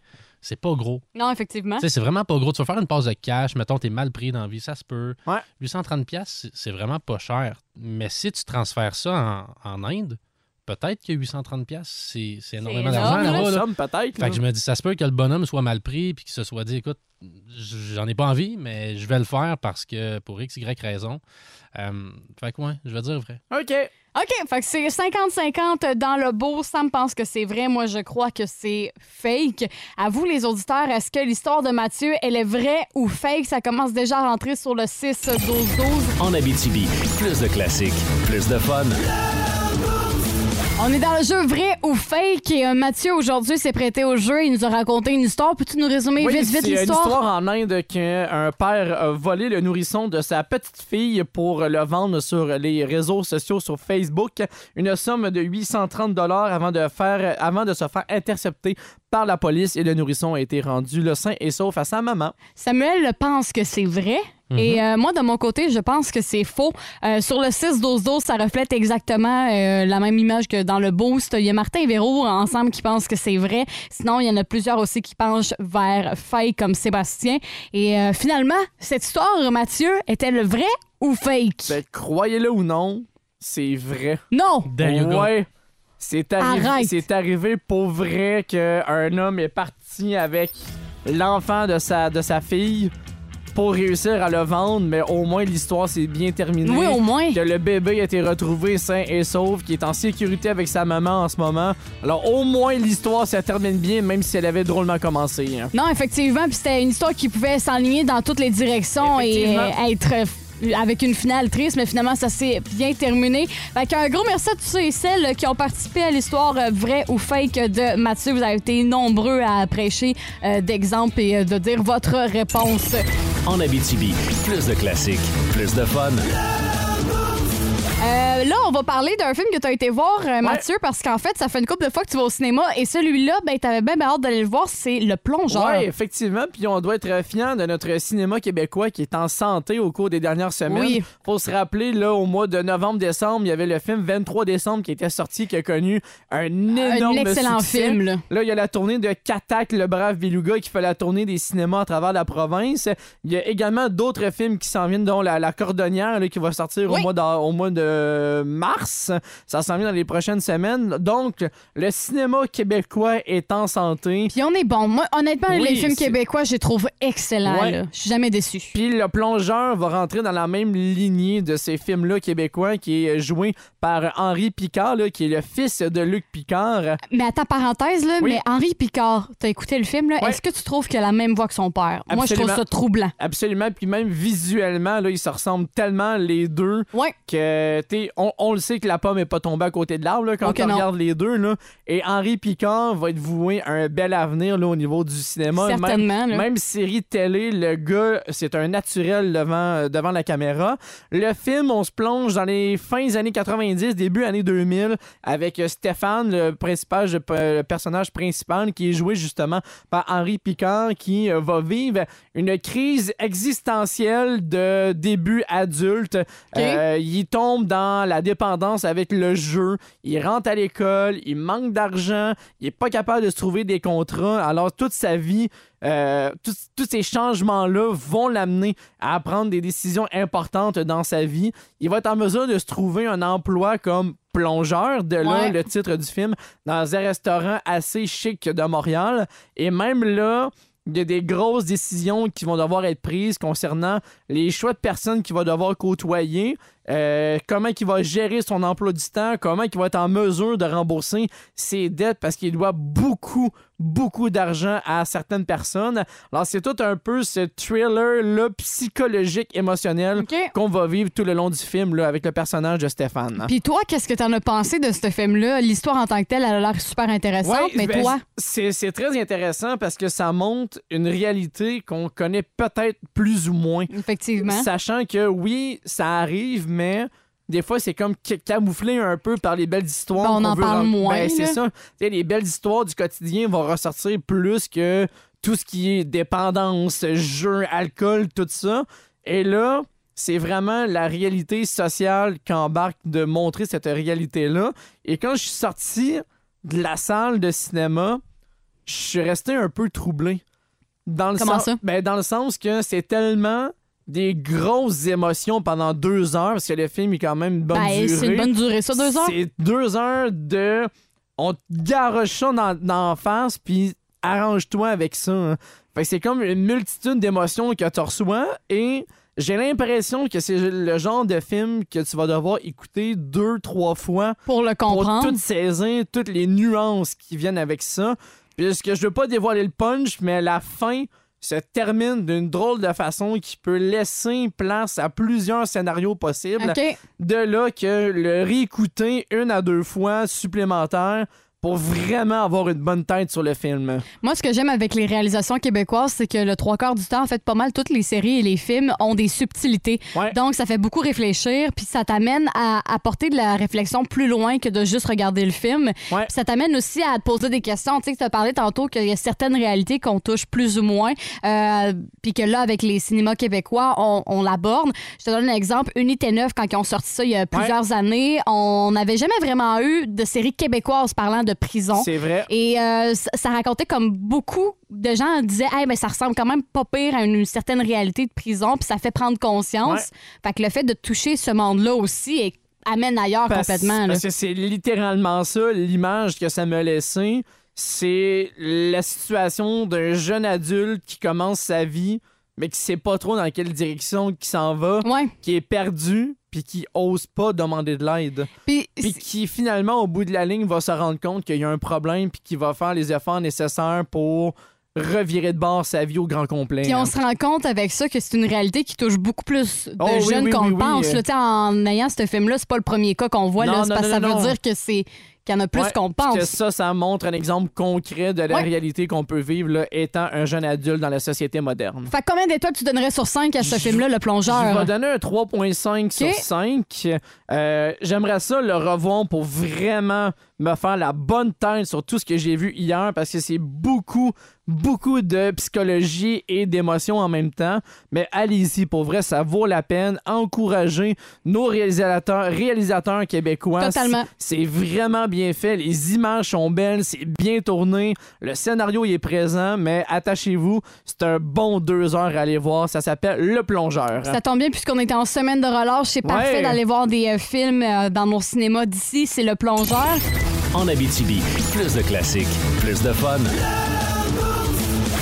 c'est pas gros. Non, effectivement. Tu sais, c'est vraiment pas gros. Tu vas faire une passe de cash, mettons, t'es mal pris dans la vie, ça se peut. Ouais. 830 pièces, c'est- c'est vraiment pas cher. Mais si tu transfères ça en, en Inde, peut-être que 830 pièces, c'est c'est énormément d'argent. peut-être, Fait que je me dis, ça se peut que le bonhomme soit mal pris puis qu'il se soit dit, écoute, j'en ai pas envie, mais je vais le faire parce que pour X, Y raison. Euh, fait que ouais, je vais dire vrai. OK. OK, fait que c'est 50-50 dans le beau. Sam pense que c'est vrai. Moi, je crois que c'est fake. À vous, les auditeurs, est-ce que l'histoire de Mathieu, elle est vraie ou fake? Ça commence déjà à rentrer sur le 6-12-12. En Abitibi, plus de classiques, plus de fun. On est dans le jeu vrai ou fake et euh, Mathieu aujourd'hui s'est prêté au jeu. Il nous a raconté une histoire. Peux-tu nous résumer Oui, vite vite c'est une l'histoire? histoire en Inde qu'un père a volé le nourrisson de sa petite fille pour le vendre sur les réseaux sociaux sur Facebook. Une somme de 830 dollars avant de faire avant de se faire intercepter par la police et le nourrisson a été rendu le sain et sauf à sa maman. Samuel pense que c'est vrai. Mhm. Et euh, moi, de mon côté, je pense que c'est faux. Euh, sur le 6-12-12, ça reflète exactement euh, la même image que dans le boost. Il y a Martin et Véro ensemble qui pensent que c'est vrai. Sinon, il y en a plusieurs aussi qui penchent vers fake comme Sébastien. Et euh, finalement, cette histoire, Mathieu, est-elle vrai ou fake? Ben, croyez-le ou non, c'est vrai. Non! There you go. Ouais. C'est arrivé, c'est arrivé pour vrai qu'un homme est parti avec l'enfant de sa, de sa fille pour réussir à le vendre, mais au moins l'histoire s'est bien terminée. Oui, au moins. Que le bébé a été retrouvé sain et sauf, qui est en sécurité avec sa maman en ce moment. Alors au moins l'histoire se termine bien, même si elle avait drôlement commencé. hein. Non, effectivement, puis c'était une histoire qui pouvait s'enligner dans toutes les directions et être avec une finale triste, mais finalement, ça s'est bien terminé. Qu'un gros merci à tous ceux et celles qui ont participé à l'histoire euh, vraie ou fake de Mathieu. Vous avez été nombreux à prêcher euh, d'exemples et euh, de dire votre réponse. En Abitibi, plus de classiques, plus de fun. Euh, là, on va parler d'un film que tu as été voir, euh, Mathieu, parce qu'en fait, ça fait une couple de fois que tu vas au cinéma et celui-là, ben, t'avais bien hâte d'aller le voir, c'est Le Plongeur. Oui, effectivement. Puis on doit être fiers de notre cinéma québécois qui est en santé au cours des dernières semaines. Oui. Faut se rappeler, là, au mois de novembre-décembre, il y avait le film 23 décembre qui était sorti, qui a connu un énorme excellent succès. film, là. il y a la tournée de Katak, le brave Beluga, qui fait la tournée des cinémas à travers la province. Il y a également d'autres films qui s'en viennent, dont La, la Cordonnière, là, qui va sortir au, mois d'a- au mois de mars. Ça s'en vient dans les prochaines semaines. Donc, le cinéma québécois est en santé. Puis on est bon. Moi, honnêtement, Oui, les films québécois, je les trouve excellents. Ouais. Je suis jamais déçu. Puis le plongeur va rentrer dans la même lignée de ces films-là québécois qui est joué par Henri Picard, là, qui est le fils de Luc Picard. Mais attends, parenthèse, là, Oui. mais Henri Picard, t'as écouté le film? Ouais. Est-ce que tu trouves qu'il a la même voix que son père? Moi, je trouve ça troublant. Absolument. Puis même visuellement, là, ils se ressemblent tellement les deux Ouais. que, tu on, on le sait que la pomme est pas tombée à côté de l'arbre quand on non. regarde les deux. Là. Et Henri Picard va être voué à un bel avenir là, au niveau du cinéma. Certainement, Même, là. même série télé, le gars, c'est un naturel devant, devant la caméra. Le film, on se plonge dans les fins années 90, début années 2000, avec euh, Stéphane, le, principal, le personnage principal, qui est joué justement par Henri Picard, qui euh, va vivre une crise existentielle de début adulte. Euh, il tombe dans la dépendance avec le jeu. Il rentre à l'école, il manque d'argent, il est pas capable de se trouver des contrats. Alors toute sa vie, euh, tous, tous ces changements-là vont l'amener à prendre des décisions importantes dans sa vie. Il va être en mesure de se trouver un emploi comme plongeur, de là Ouais. le titre du film, dans un restaurant assez chic de Montréal. Et même là, il y a des grosses décisions qui vont devoir être prises concernant les choix de personnes qu'il va devoir côtoyer euh, comment il va gérer son emploi du temps, comment il va être en mesure de rembourser ses dettes? Parce qu'il doit beaucoup, beaucoup d'argent à certaines personnes. Alors, c'est tout un peu ce thriller-là psychologique, émotionnel qu'on va vivre tout le long du film là, avec le personnage de Stéphane. Puis toi, qu'est-ce que t'en as pensé de ce film-là? L'histoire en tant que telle, elle a l'air super intéressante, Ouais, mais ben, toi? C'est c'est très intéressant parce que ça montre une réalité qu'on connaît peut-être plus ou moins. Effectivement. Sachant que oui, ça arrive, mais des fois, c'est comme ca- camouflé un peu par les belles histoires. Ben, on en veut parle rem- moins, Ben, c'est ça. Les belles histoires du quotidien vont ressortir plus que tout ce qui est dépendance, jeu, alcool, tout ça. Et là, c'est vraiment la réalité sociale qu'embarque de montrer cette réalité-là. Et quand je suis sorti de la salle de cinéma, je suis resté un peu troublé. Dans le Comment sens, ça? Ben, dans le sens que c'est tellement des grosses émotions pendant deux heures, parce que le film est quand même une bonne Ben, durée. c'est une bonne durée, ça, deux heures? C'est deux heures de... On te garoche ça dans, dans la face, puis arrange-toi avec ça. hein. Fait que c'est comme une multitude d'émotions que tu reçois, et j'ai l'impression que c'est le genre de film que tu vas devoir écouter deux, trois fois pour le comprendre. Pour tout saisir, toutes les nuances qui viennent avec ça. Puisque je veux pas dévoiler le punch, mais la fin se termine d'une drôle de façon qui peut laisser place à plusieurs scénarios possibles. De là que le réécouter une à deux fois supplémentaire pour vraiment avoir une bonne tête sur le film. Moi, ce que j'aime avec les réalisations québécoises, c'est que le trois quarts du temps, en fait, pas mal toutes les séries et les films ont des subtilités. Donc, ça fait beaucoup réfléchir, puis ça t'amène à apporter de la réflexion plus loin que de juste regarder le film. Puis ça t'amène aussi à te poser des questions. Tu sais, tu as parlé tantôt qu'il y a certaines réalités qu'on touche plus ou moins, euh, puis que là, avec les cinémas québécois, on, on l'aborde. Je te donne un exemple. Unité 9, quand ils ont sorti ça il y a plusieurs années, on n'avait jamais vraiment eu de séries québécoises parlant de prison. C'est vrai. Et euh, ça, ça racontait comme beaucoup de gens disaient hey, mais ça ressemble quand même pas pire à une certaine réalité de prison, puis ça fait prendre conscience. Ouais. Fait que le fait de toucher ce monde-là aussi amène ailleurs Parce- complètement. là. Parce que c'est littéralement ça, l'image que ça m'a laissé. C'est la situation d'un jeune adulte qui commence sa vie, mais qui sait pas trop dans quelle direction qui s'en va, qui est perdu, puis qui ose pas demander de l'aide. Puis, qui finalement, au bout de la ligne, va se rendre compte qu'il y a un problème, puis qui va faire les efforts nécessaires pour revirer de bord sa vie au grand complet. Puis on se rend compte avec ça que c'est une réalité qui touche beaucoup plus de Oh, jeunes oui, qu'on oui, pense. là. Sais, en ayant ce film-là, c'est pas le premier cas qu'on voit. Non, là. Non, parce que ça veut dire que c'est qu'il y en a plus Ouais, qu'on pense. Que ça, ça montre un exemple concret de la Ouais. réalité qu'on peut vivre là, étant un jeune adulte dans la société moderne. Fait combien d'étoiles tu donnerais sur 5 à ce film-là, Le Plongeur? Je vais donner un 3.5 sur 5. Euh, J'aimerais ça le revoir pour vraiment me faire la bonne tête sur tout ce que j'ai vu hier parce que c'est beaucoup, beaucoup de psychologie et d'émotions en même temps. Mais allez-y, pour vrai, ça vaut la peine. Encouragez nos réalisateurs, réalisateurs québécois. Totalement. C'est vraiment bien fait. Les images sont belles, c'est bien tourné. Le scénario il est présent, mais attachez-vous, c'est un bon deux heures à aller voir. Ça s'appelle Le Plongeur. Ça tombe bien puisqu'on était en semaine de relâche. C'est parfait Ouais. d'aller voir des euh, films euh, dans nos cinémas d'ici. C'est Le Plongeur. En Abitibi, plus de classiques, plus de fun.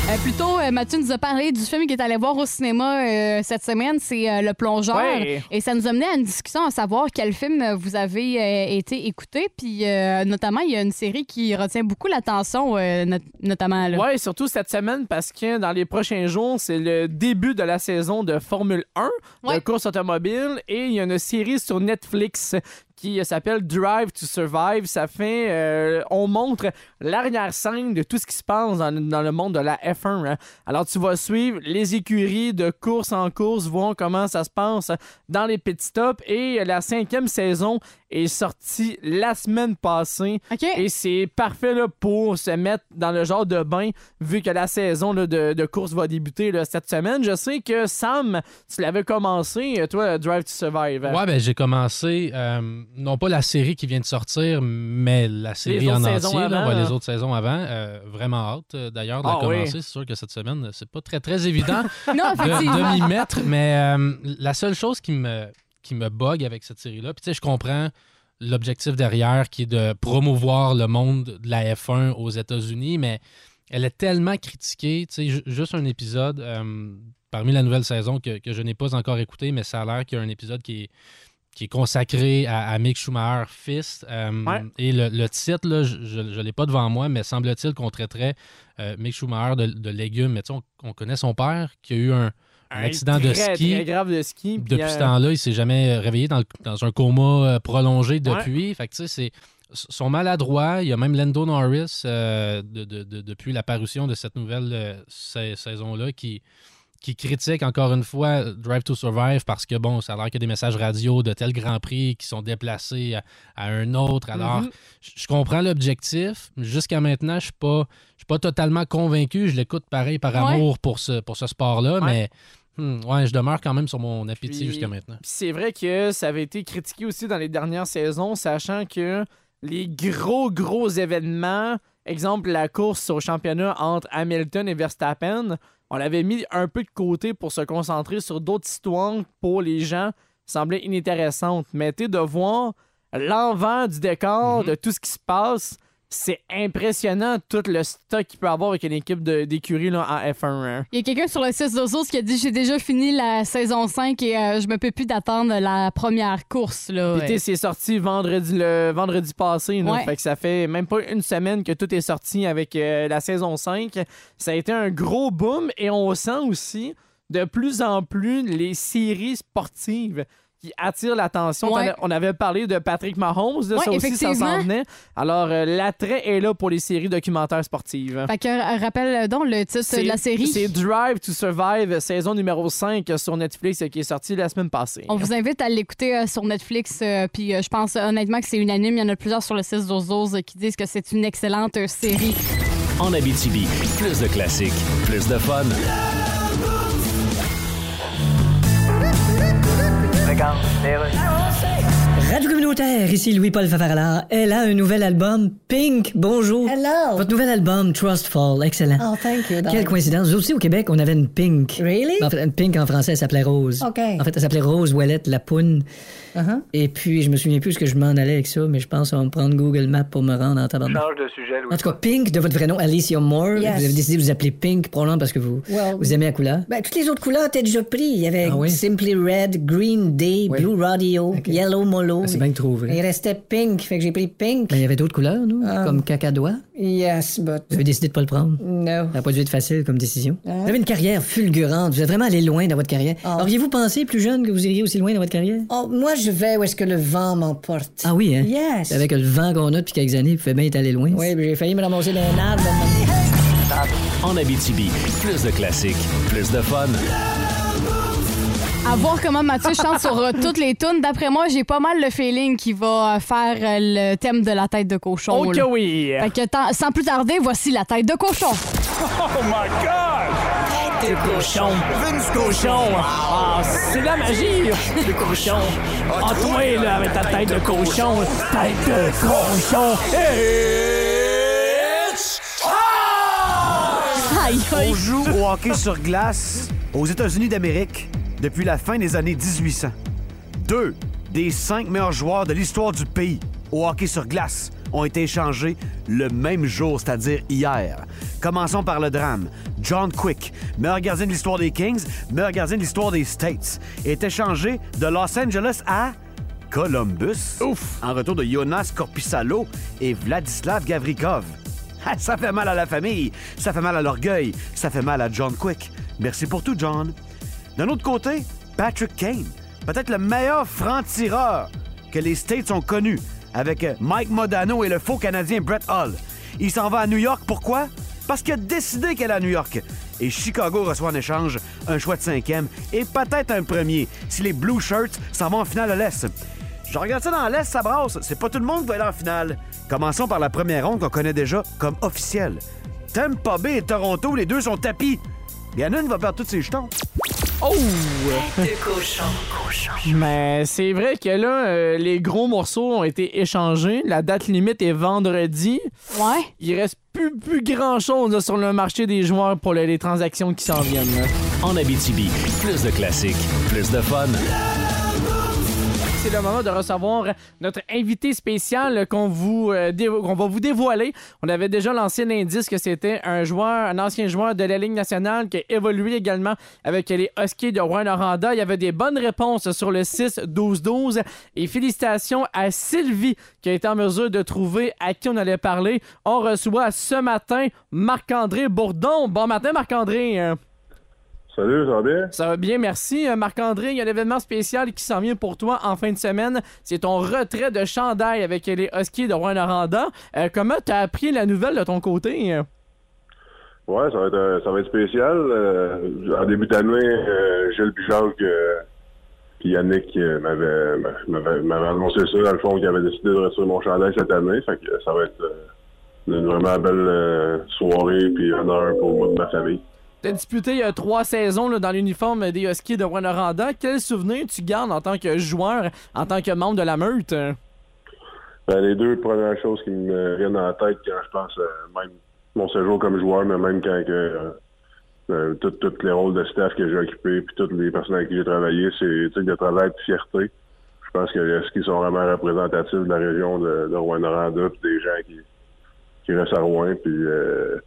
Euh, plutôt, euh, Mathieu nous a parlé du film qu'il est allé voir au cinéma euh, cette semaine, c'est euh, Le Plongeur. Ouais. Et ça nous a mené à une discussion à savoir quel film vous avez euh, été écouté. Puis euh, notamment, il y a une série qui retient beaucoup l'attention, euh, not- notamment. Ouais, surtout cette semaine parce que dans les prochains jours, c'est le début de la saison de Formule 1 de course automobile et il y a une série sur Netflix qui s'appelle Drive to Survive. Ça fait, euh, on montre l'arrière-scène de tout ce qui se passe dans, dans le monde de la F1. hein. Alors tu vas suivre les écuries de course en course, voir comment ça se passe dans les pit stops et la cinquième saison est sortie la semaine passée. Et c'est parfait là, pour se mettre dans le genre de bain vu que la saison là, de, de course va débuter là, cette semaine. Je sais que Sam, tu l'avais commencé, toi, Drive to Survive. hein? Ouais, ben j'ai commencé, euh, non pas la série qui vient de sortir, mais la série en entier, là, avant, ouais, les hein. autres saisons avant. Euh, vraiment hâte, euh, d'ailleurs, de la Ah oui. commencer. C'est sûr que cette semaine, c'est pas très, très évident Non, de, de m'y mettre, mais euh, la seule chose qui me, qui me bug avec cette série-là, puis tu sais, je comprends l'objectif derrière qui est de promouvoir le monde de la F1 aux États-Unis, mais elle est tellement critiquée. Tu sais, ju- juste un épisode euh, parmi la nouvelle saison que, que je n'ai pas encore écouté, mais ça a l'air qu'il y a un épisode qui est, qui est consacré à, à Mick Schumacher, fils. Euh, Ouais. Et le, le titre, là, je ne l'ai pas devant moi, mais semble-t-il qu'on traiterait euh, Mick Schumacher de, de légumes. Mais tu sais, on, on connaît son père qui a eu un, un accident de ski. Très grave de ski. puis, Depuis euh, ce temps-là, il s'est jamais réveillé dans, dans un coma euh, prolongé depuis. Fait que, tu sais, c'est sont maladroits. Il y a même Lando Norris euh, de- de- de- depuis la parution de cette nouvelle euh, sa- saison-là qui, qui critique encore une fois Drive to Survive parce que bon, ça a l'air qu'il y a des messages radio de tel Grand Prix qui sont déplacés à, à un autre. Alors, Mhm. je je comprends l'objectif. Jusqu'à maintenant, je suis pas, je suis pas totalement convaincu. Je l'écoute pareil par Ouais. amour pour ce, pour ce sport-là, Ouais. mais hmm, ouais, je demeure quand même sur mon appétit jusqu'à maintenant. C'est vrai que ça avait été critiqué aussi dans les dernières saisons, sachant que les gros, gros événements, exemple la course au championnat entre Hamilton et Verstappen, on l'avait mis un peu de côté pour se concentrer sur d'autres histoires pour les gens semblaient inintéressantes. Mais tu sais, de voir l'envers du décor de tout ce qui se passe, c'est impressionnant tout le stock qu'il peut avoir avec une équipe de- d'écurie là, en F1. hein. Il y a quelqu'un sur le 6 d'Ozos qui a dit J'ai déjà fini la saison 5 et euh, je me peux plus d'attendre la première course. Là, sais, c'est sorti vendredi, le vendredi passé. là. Ouais. Fait que ça fait même pas une semaine que tout est sorti avec euh, la saison 5. Ça a été un gros boom et on sent aussi de plus en plus les séries sportives qui attirent l'attention. Ouais. On avait parlé de Patrick Mahomes, là, Ouais, ça aussi, ça s'en venait. Alors, euh, l'attrait est là pour les séries documentaires sportives. Fait que euh, rappelle donc le titre de la série. C'est Drive to Survive, saison numéro 5 sur Netflix euh, qui est sorti la semaine passée. On vous invite à l'écouter euh, sur Netflix. euh, puis euh, je pense euh, honnêtement que c'est unanime. Il y en a plusieurs sur le 6 d'Ozos euh, qui disent que c'est une excellente euh, série. En Abitibi, plus de classiques, plus de fun. legal. Deus. Ah, Radio communautaire, ici Louis-Paul Favarala. Elle a un nouvel album, Pink. Bonjour. Hello. Votre nouvel album, Trust Fall, excellent. Oh, thank you. Quelle coïncidence. Nous aussi, au Québec, on avait une Pink. Really? En fait, une Pink en français, elle s'appelait Rose. OK. En fait, elle s'appelait Rose Ouellette Lapoune. Uh-huh. Et puis, je me souviens plus ce que je m'en allais avec ça, mais je pense qu'on va me prendre Google Maps pour me rendre en tabarnak. Change de sujet, Louis. En tout cas, Pink, de votre vrai nom, Alicia Moore. Yes. Vous avez décidé de vous appeler Pink, probablement parce que vous, Well, vous aimez la couleur. Ben, toutes les autres couleurs étaient déjà prises. Il y avait Ah oui? Simply Red, Green Day, Oui. Blue Radio, Yellow Molo. Ah, c'est bien trouvé. Il restait Pink, fait que j'ai pris Pink. Il y avait d'autres couleurs, nous, Ah. comme cacadois. Yes, but... Vous avez décidé de pas le prendre. No. Ça n'a pas dû être facile comme décision. Hein? Vous avez une carrière fulgurante. Vous êtes vraiment allé loin dans votre carrière. Ah. Auriez-vous pensé, plus jeune, que vous iriez aussi loin dans votre carrière? Oh, moi, je vais où est-ce que le vent m'emporte. Ah oui, hein? Yes. Avec le vent qu'on a depuis quelques années, vous faites bien être allé loin. Oui, j'ai failli me ramasser dans un arbre. En Abitibi, plus de classiques, plus de fun. À voir comment Mathieu chante sur euh, toutes les tunes. D'après moi, j'ai pas mal le feeling qu'il va euh, faire euh, le thème de la tête de cochon. Oh que là. oui! Fait que tant- sans plus tarder, voici la tête de cochon. Oh my God! Tête de cochon! Vince cochon! Ah, c'est la magie! Le cochon! Ah, toi, là, avec ta tête de cochon! Tête de cochon! It's Aïe, aïe. On joue au hockey sur glace aux États-Unis d'Amérique depuis la fin des années 1800. Deux des cinq meilleurs joueurs de l'histoire du pays au hockey sur glace ont été échangés le même jour, c'est-à-dire hier. Commençons par le drame. John Quick, meilleur gardien de l'histoire des Kings, meilleur gardien de l'histoire des States, est échangé de Los Angeles à Columbus. En retour de Jonas Korpisalo et Vladislav Gavrikov. Ah, Ça fait mal à la famille, ça fait mal à l'orgueil, ça fait mal à John Quick. Merci pour tout, John. D'un autre côté, Patrick Kane, peut-être le meilleur franc-tireur que les States ont connu, avec euh, Mike Modano et le faux Canadien Brett Hull. Il s'en va à New York, pourquoi? Parce qu'il a décidé qu'elle est à New York. Et Chicago reçoit en échange un choix de cinquième et peut-être un premier si les Blue Shirts s'en vont en finale à l'Est. Je regarde ça dans l'Est, ça brasse. C'est pas tout le monde qui va aller en finale. Commençons par la première ronde qu'on connaît déjà comme officielle. Tampa Bay et Toronto, les deux sont tapis. Il va perdre tous ses jetons. Oh! De cochon. Mais c'est vrai que là, euh, les gros morceaux ont été échangés. La date limite est vendredi. Ouais. Il reste plus, plus grand-chose là, sur le marché des joueurs pour le- les transactions qui s'en viennent. là. En Abitibi, plus de classiques, plus de fun. C'est le moment de recevoir notre invité spécial qu'on euh, va vous dévoiler. On avait déjà lancé l'indice que c'était un joueur, un ancien joueur de la Ligue nationale qui a évolué également avec les Huskies de Rouen-Noranda. Il y avait des bonnes réponses sur le 6-12-12 et félicitations à Sylvie qui a été en mesure de trouver à qui on allait parler. On reçoit ce matin Marc-André Bourdon. Bon matin Marc-André. Salut, ça va bien? Ça va bien, merci. Euh, Marc-André, il y a un événement spécial qui s'en vient pour toi en fin de semaine. C'est ton retrait de chandail avec les Huskies de Rouen-Noranda. Euh, comment t'as appris la nouvelle de ton côté? Ouais, ça va être, euh, ça va être spécial. Euh, en début d'année, euh, Gilles Bijac puis Yannick m'avaient annoncé ça, dans le fond, qu'ils avaient décidé de retirer mon chandail cette année. Fait que ça va être une vraiment belle soirée puis honneur pour moi et ma famille. T'as disputé euh, trois saisons dans l'uniforme des Huskies de Rouen-Noranda. Quel souvenir tu gardes en tant que joueur, en tant que membre de la meute? Ben, les deux premières choses qui me viennent en tête quand je pense euh, même mon séjour comme joueur, mais même quand tous les rôles de staff que j'ai occupés puis toutes les personnes avec qui j'ai travaillé, c'est de travail et de fierté. Je pense que les skis sont vraiment représentatifs de la région de, de Rouen-Noranda puis des gens qui, restent à Rouen euh,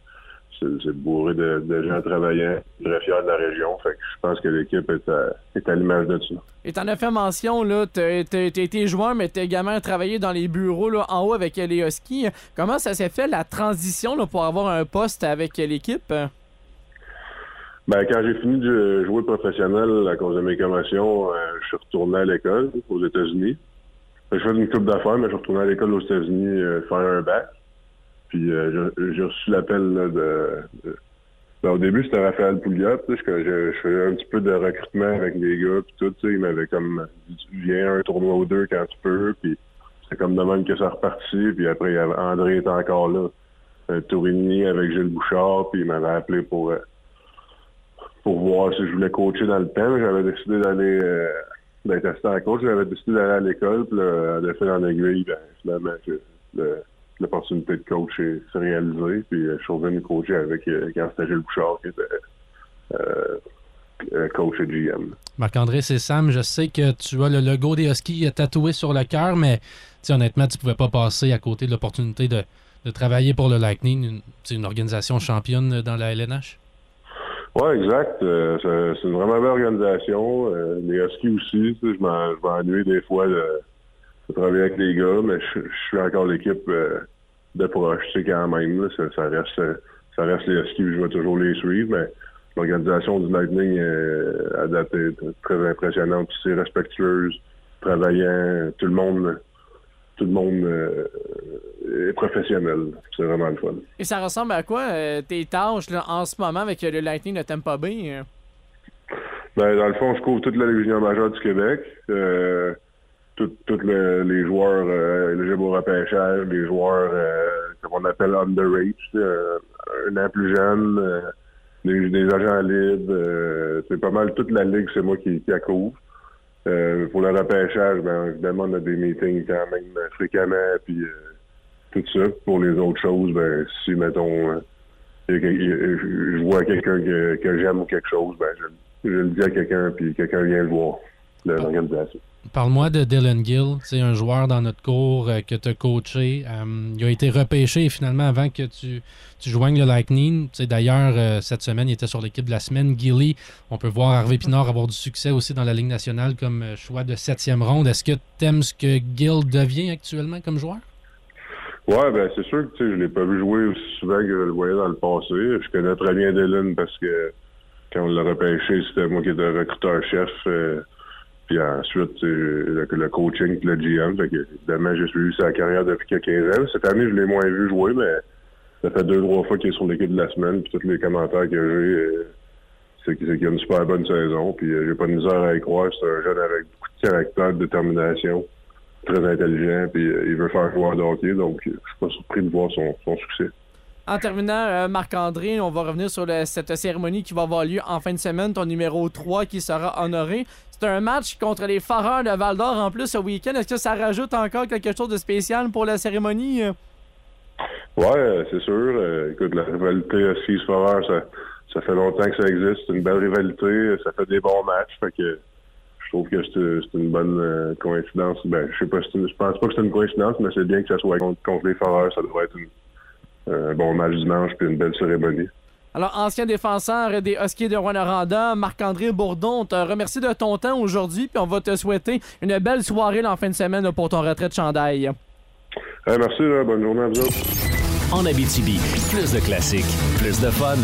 c'est bourré de, de gens travaillants, très fiers de la région. Fait que je pense que l'équipe est à, l'image de ça. Et t'en as fait mention, là, t'as été joueur, mais t'as également travaillé dans les bureaux là, en haut avec les Huskies. Comment ça s'est fait la transition là, pour avoir un poste avec l'équipe? Ben, quand j'ai fini de jouer professionnel à cause de mes commotions, euh, je suis retourné à l'école aux États-Unis. Je fais une coupe d'affaires, mais je suis retourné à l'école aux États-Unis euh, faire un bac. Puis euh, j'ai reçu l'appel de, de- ben, au début, c'était Raphaël Pouliot. Je, je, je faisais un petit peu de recrutement avec les gars. Puis tout, tu sais, il m'avait comme dit viens à un tournoi ou deux quand tu peux. Puis c'est comme de même que ça repartit. Puis après, André était encore là. Euh, Tourigny avec Gilles Bouchard. Puis il m'avait appelé pour. euh, pour voir si je voulais coacher dans le temps. J'avais décidé d'aller euh, d'être assistant coach. J'avais décidé d'aller à l'école. Puis là, de fil en aiguille, ben, finalement, que le- l'opportunité de coach s'est réalisée. Puis euh, je suis revenu coacher avec euh, quand c'était Gilles Bouchard qui était euh, euh, coach et GM. Marc-André, c'est Sam. Je sais que tu as le logo des Huskies tatoué sur le cœur, mais honnêtement, tu pouvais pas passer à côté de l'opportunité de, de travailler pour le Lightning, une, c'est une organisation championne dans la LNH. Oui, exact. Euh, c'est une vraiment belle organisation. Euh, les Huskies aussi. Je m'en- je m'ennuie des fois de, de travailler avec les gars, mais je, je suis encore l'équipe euh, de proche, tu sais, quand même. là. ça, ça reste euh, ça reste les Huskies, je vais toujours les suivre, mais l'organisation du Lightning euh, à date est très impressionnante, c'est respectueuse, travaillant, tout le monde tout le monde euh, est professionnel. C'est vraiment le fun. Et ça ressemble à quoi euh, tes tâches là, en ce moment avec euh, le Lightning de Tampa Bay? euh? Ben, dans le fond, je couvre toute la Légion majeure du Québec. Tous le- les joueurs euh, éligibles au repêchage, les joueurs euh, qu'on appelle underage, euh, un an plus jeune, euh, les, des agents libres. euh, c'est pas mal toute la ligue, c'est moi qui, qui la couvre. Euh, pour le repêchage, ben, évidemment, on a des meetings quand même fréquemment, puis tout ça. Pour les autres choses, ben, si, mettons, je je vois quelqu'un que, que j'aime ou quelque chose, ben, je, je le dis à quelqu'un, puis quelqu'un vient le voir, de l'organisation. Parle-moi de Dylan Gill, c'est un joueur dans notre cours euh, que tu as coaché. Euh, il a été repêché finalement avant que tu, tu joignes le Lightning. D'ailleurs, euh, cette semaine, il était sur l'équipe de la semaine. Gilly, on peut voir Harvey Pinard avoir du succès aussi dans la Ligue nationale comme choix de septième ronde. Est-ce que tu aimes ce que Gill devient actuellement comme joueur? Ouais, ben c'est sûr que je l'ai pas vu jouer aussi souvent que je le voyais dans le passé. Je connais très bien Dylan parce que quand on l'a repêché, c'était moi qui étais recruteur-chef. Puis ensuite, sais, le, le coaching le GM. Fait que, évidemment, j'ai suivi sa carrière depuis quelques 15 ans. Cette année, je l'ai moins vu jouer, mais ça fait deux, trois fois qu'il est sur l'équipe de la semaine. Puis tous les commentaires que j'ai, euh, c'est qu'il a une super bonne saison. Puis euh, j'ai pas de misère à y croire. C'est un jeune avec beaucoup de caractère, de détermination, très intelligent. Puis euh, il veut faire joueur de hockey. Donc, euh, je suis pas surpris de voir son succès. En terminant, euh, Marc-André, on va revenir sur cette cérémonie qui va avoir lieu en fin de semaine, ton numéro 3 qui sera honoré. C'est un match contre les Foreurs de Val d'Or en plus ce week-end. Est-ce que ça rajoute encore quelque chose de spécial pour la cérémonie? Ouais, euh, c'est sûr. Euh, écoute, la rivalité Six Foreur, ça, ça fait longtemps que ça existe. C'est une belle rivalité. Ça fait des bons matchs. Fait que je trouve que c'est une bonne coïncidence. Ben, je sais pas, je pense pas que c'est une coïncidence, mais c'est bien que ça soit contre, les Foreurs. Ça devrait être une- un bon match dimanche puis une belle cérémonie. Alors, ancien défenseur des Huskies de Rwanda, Marc-André Bourdon, on te remercie de ton temps aujourd'hui, puis on va te souhaiter une belle soirée en fin de semaine pour ton retrait de chandail. Eh, merci, là, bonne journée à vous autres. En Abitibi, plus de classiques, plus de fun.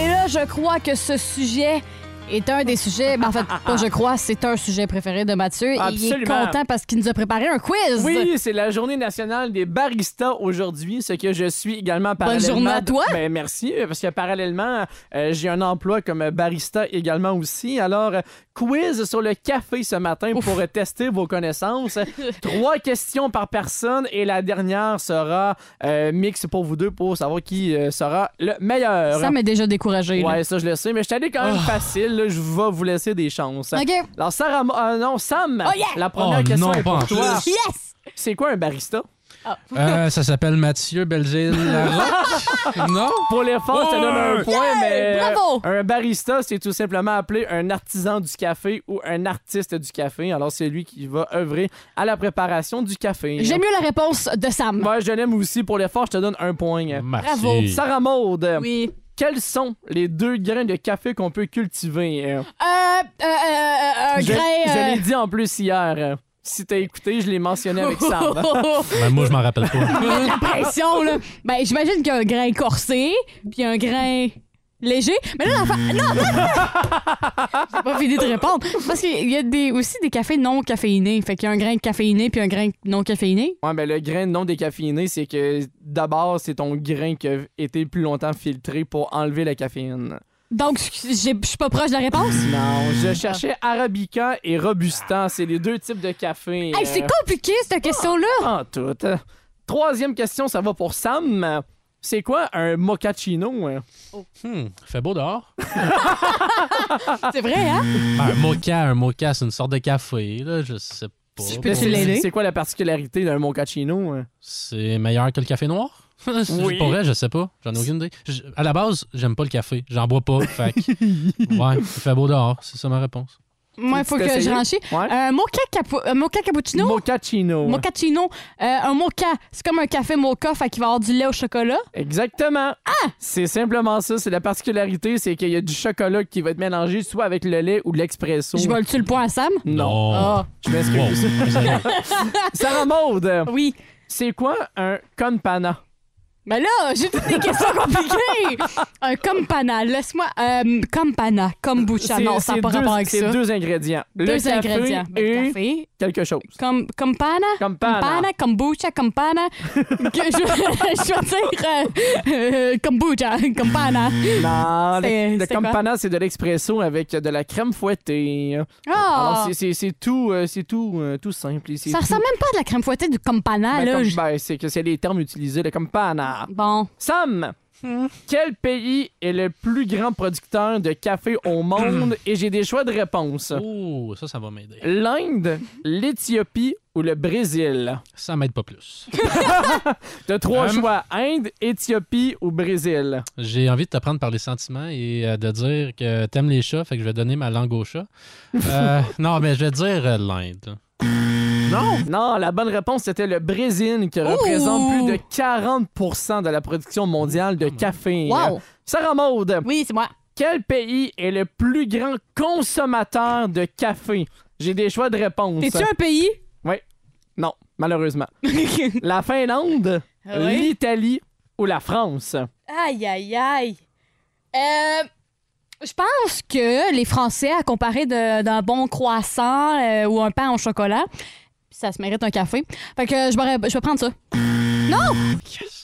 Et là, je crois que ce sujet est un des sujets. ben, en fait, pas je crois, c'est un sujet préféré de Mathieu. Et il est Absolument. content parce qu'il nous a préparé un quiz. Oui, c'est la journée nationale des baristas aujourd'hui, ce que je suis également parallèlement. journée à toi. Ben, merci, parce que parallèlement, euh, j'ai un emploi comme barista également aussi. Alors, quiz sur le café ce matin pour tester vos connaissances. Trois questions par personne et la dernière sera euh, mix pour vous deux pour savoir qui euh, sera le meilleur. Ça m'est déjà découragé. là. Ouais, ça je le sais, mais je allé quand même facile. Là. Je vais vous laisser des chances. OK. Alors, Sarah, euh, non, Sam, Oh, yeah! la première Oh, question non, est pas en pour toi. Yes! C'est quoi un barista? Euh, ça s'appelle Mathieu Belzile Larocque. non? Pour l'effort, je te donne un point, mais euh, Bravo! un barista, c'est tout simplement appelé un artisan du café ou un artiste du café. Alors, c'est lui qui va œuvrer à la préparation du café. J'aime mieux la réponse de Sam. Moi, je l'aime aussi. Pour l'effort, je te donne un point. Bravo. Sarah Maud, Oui. Quels sont les deux grains de café qu'on peut cultiver? Euh, euh, euh, euh, un je grain. je euh, l'ai dit en plus hier. Si t'as écouté, je l'ai mentionné avec Sam. Ben, moi, je m'en rappelle pas. la pression, là. Ben, j'imagine qu'il y a un grain corsé, puis un grain léger? Mais là, l'enfant. Non, non, non! J'ai pas fini de répondre. Parce qu'il y a des, aussi des cafés non caféinés. Fait qu'il y a un grain caféiné puis un grain non caféiné. Ouais, ben le grain non décaféiné, c'est que d'abord, c'est ton grain qui a été plus longtemps filtré pour enlever la caféine. Donc, j'ai- je suis pas proche de la réponse? Non, je cherchais Arabica et Robusta. C'est les deux types de café. Hey, c'est euh, compliqué, cette question-là. En tout. Troisième question, ça va pour Sam. C'est quoi un mochaccino? hein? Hmm, fait beau dehors. C'est vrai, hein? Un mocha, un mocha, c'est une sorte de café, là, je sais pas. C'est- C'est quoi la particularité d'un mochaccino? hein? C'est meilleur que le café noir? Oui. Pour vrai, je sais pas. J'en ai aucune idée. Je- à la base, j'aime pas le café. J'en bois pas. Fait que- ouais, il fait beau dehors. C'est ça ma réponse. Moi, il faut que je renchie. Un mocha, capu- un mocha cappuccino? Mochaccino. Mochaccino. Euh, un mocha, c'est comme un café mocha, fait qu'il va y avoir du lait au chocolat. Exactement. Ah! C'est simplement ça. C'est la particularité, c'est qu'il y a du chocolat qui va être mélangé soit avec le lait ou l'expresso. Je vole-tu le point à Sam? Non. Ah. Je m'excuse. Sarah Maud. Oui. C'est quoi un conpana? Mais là, j'ai toutes des questions compliquées. un compana, laisse-moi. Euh, compana, kombucha. C'est- Non, ça n'a c'est pas deux- rapport avec C'est ça. deux ingrédients. Deux le café ingrédients. Ben, et café. quelque chose. Com compana? Compana. kombucha, compana. Que je, je vais dire euh, euh, kombucha, compana. Non, C'est- le, c'est campana, c'est de l'expresso avec de la crème fouettée. Ah! Alors, c'est- c'est c'est tout, euh, c'est tout, euh, tout simple. c'est Ça tout- ressemble même pas à de la crème fouettée du compana, Ben, là. ben, c'est que c'est les termes utilisés, le campana. Bon. Sam, quel pays est le plus grand producteur de café au monde? Et j'ai des choix de réponse. Oh, ça, ça va m'aider. L'Inde, l'Éthiopie ou le Brésil? Ça m'aide pas plus. T'as trois Hum. choix. Inde, Éthiopie ou Brésil? J'ai envie de te prendre par les sentiments et euh, de dire que t'aimes les chats, fait que je vais donner ma langue au chat. Euh, non, mais je vais dire euh, l'Inde. Non! Non, la bonne réponse, c'était le Brésil qui représente plus de 40% de la production mondiale de café. Wow. Sarah Maud. Oui, c'est moi. Quel pays est le plus grand consommateur de café? J'ai des choix de réponse. T'es-tu un pays? Oui. Non, malheureusement. la Finlande, Ah l'Italie ou la France? Aïe, aïe, aïe. Euh, je pense que les Français, à comparer d'un bon croissant euh, ou un pain au chocolat, ça se mérite un café. Fait que je vais, je vais prendre ça. Non!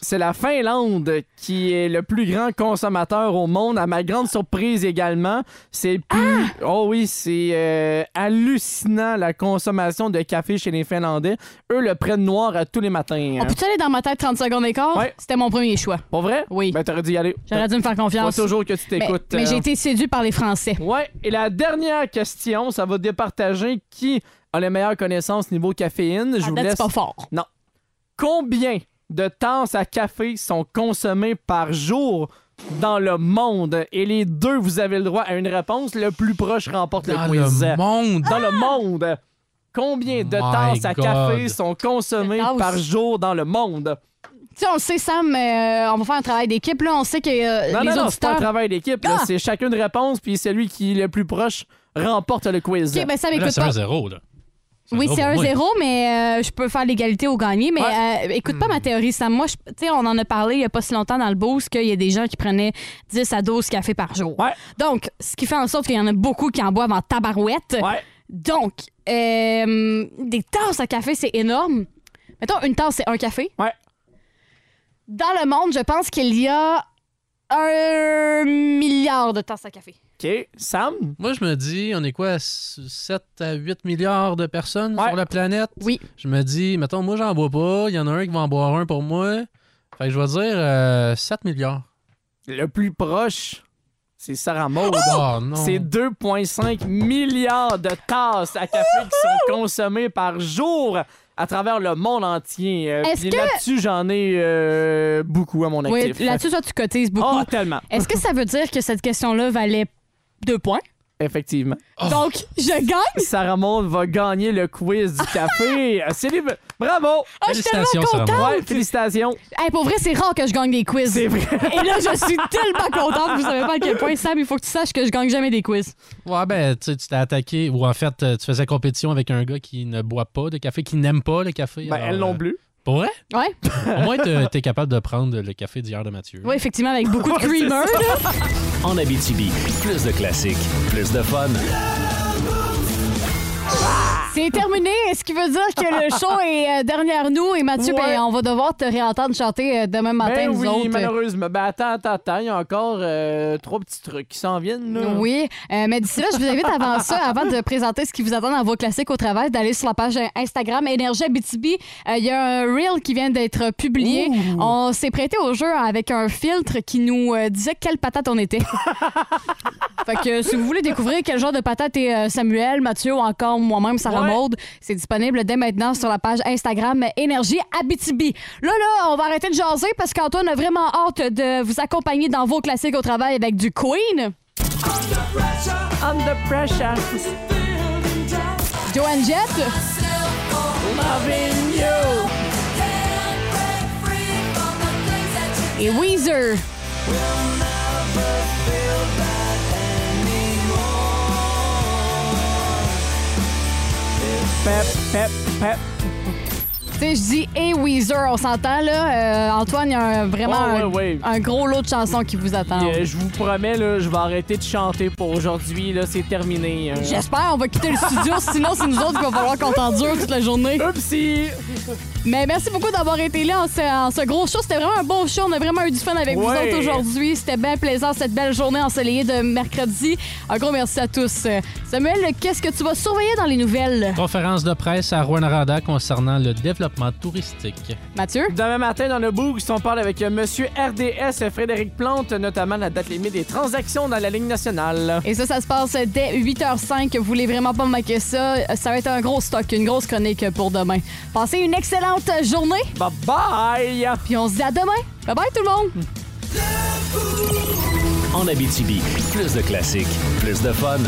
C'est la Finlande qui est le plus grand consommateur au monde, à ma grande surprise également. C'est plus... Oh oui, c'est euh, hallucinant la consommation de café chez les Finlandais. Eux le prennent noir à tous les matins. On hein. peut-tu aller dans ma tête 30 secondes d'écart? Ouais. C'était mon premier choix. Pas vrai? Oui. Ben t'aurais dû y aller. J'aurais dû me faire confiance. Faut toujours que tu Mais, t'écoutes. mais euh. j'ai été séduit par les Français. Ouais, et la dernière question, ça va départager qui a les meilleures connaissances niveau caféine. Je À vous laisse. c'est pas fort. Non. Combien de tasses à café sont consommées par jour dans le monde? Et les deux, vous avez le droit à une réponse. Le plus proche remporte Dans le quiz. le monde? Dans le monde. Combien de My tasses à God. café sont consommées tasses. par jour dans le monde? Tu sais, on le sait, Sam, euh, on va faire un travail d'équipe. Là, on sait que euh, Non, les non, non, c'est pas un auditeurs. travail d'équipe. là. Ah! C'est chacune réponse, puis celui qui est le plus proche remporte le quiz. OK, ben Sam, Là, écoute c'est pas. un zéro, là. Oui, c'est un zéro, mais euh, je peux faire l'égalité au gagné. Mais euh, écoute pas ma théorie, Sam. Moi, tu sais, on en a parlé il y a pas si longtemps dans le boost qu'il y a des gens qui prenaient 10 à 12 cafés par jour. Donc, ce qui fait en sorte qu'il y en a beaucoup qui en boivent en tabarouette. Donc, euh, des tasses à café, c'est énorme. Mettons, une tasse, c'est un café. Ouais. Dans le monde, je pense qu'il y a un milliard de tasses à café. OK. Sam? Moi, je me dis, on est quoi, 7 à 8 milliards de personnes sur la planète? Oui. Je me dis, mettons, moi, j'en bois pas. Il y en a un qui va en boire un pour moi. Fait que je vais dire euh, 7 milliards. Le plus proche, c'est Sarah Maud. Oh, non. C'est 2,5 milliards de tasses à café qui sont consommées par jour à travers le monde entier. Euh, Est-ce puis que- là-dessus, j'en ai euh, beaucoup à mon Oui, actif. là-dessus, toi, tu cotises beaucoup. Oh, tellement. Est-ce que ça veut dire que cette question-là valait deux points? Effectivement. Donc, je gagne? Sarah Maud va gagner le quiz du café. Euh, C'est les- Bravo! Ah, je suis tellement contente! Ouais, félicitations. Hey, pour vrai, c'est rare que je gagne des quiz. C'est vrai. Et là, je suis tellement contente. Vous savez pas à quel point, Sam, il faut que tu saches que je gagne jamais des quiz. Ouais, ben, tu sais, tu t'es attaqué, ou en fait, euh, tu faisais compétition avec un gars qui ne boit pas de café, qui n'aime pas le café. Ben, alors, elle non euh, plus. Pour vrai? Ouais. Au moins, t'es t'es capable de prendre le café d'hier de Mathieu. Oui, effectivement, avec beaucoup de creamer. là. En Abitibi, plus de classiques, plus de fun. C'est terminé, ce qui veut dire que le show est euh, derrière nous. Et Mathieu, Ouais. ben, on va devoir te réentendre chanter euh, demain matin, Ben nous oui, autres. malheureusement. Ben attends, attends, attends. Il y a encore euh, trois petits trucs qui s'en viennent. Là. Oui, euh, mais d'ici là, je vous invite avant ça, avant de présenter ce qui vous attend dans vos classiques au travail, d'aller sur la page Instagram Énergie Abitibi. Euh, Il y a un reel qui vient d'être publié. On s'est prêté au jeu avec un filtre qui nous euh, disait quelle patate on était. fait que euh, si vous voulez découvrir quel genre de patate est euh, Samuel, Mathieu ou encore moi-même, Sarah C'est disponible dès maintenant sur la page Instagram Énergie Abitibi. Là, là, on va arrêter de jaser parce qu'Antoine a vraiment hâte de vous accompagner dans vos classiques au travail avec du Queen. Under pressure. Joanne Jett. Loving you. Et Weezer. Pep, pep, pep. Tu sais, je dis et Weezer, on s'entend là. Euh, Antoine, il y a un- vraiment Ouais, un, ouais, ouais. un gros lot de chansons qui vous attendent. Euh, je vous promets, là, je vais arrêter de chanter pour aujourd'hui. Là, c'est terminé. hein. J'espère, on va quitter le studio, sinon c'est nous autres qu'il va falloir qu'on t'endure toute la journée. Oupsie! Mais merci beaucoup d'avoir été là en ce, en ce gros show. C'était vraiment un beau show. On a vraiment eu du fun avec vous Ouais. autres aujourd'hui. C'était bien plaisant cette belle journée ensoleillée de mercredi. Un gros merci à tous. Euh, Samuel, qu'est-ce que tu vas surveiller dans les nouvelles? Conférence de presse à Rwanda concernant le développement touristique. Mathieu? Demain matin, dans le Boost, on parle avec euh, Monsieur RDS Frédéric Plante, notamment la date limite des transactions dans la ligne nationale. Et ça, ça se passe dès 8h05. Vous voulez vraiment pas manquer ça. Ça va être un gros stock, une grosse chronique pour demain. Passez une excellente journée. Bye bye! Puis on se dit à demain. Bye bye tout le monde. En Abitibi, plus de classiques, plus de fun.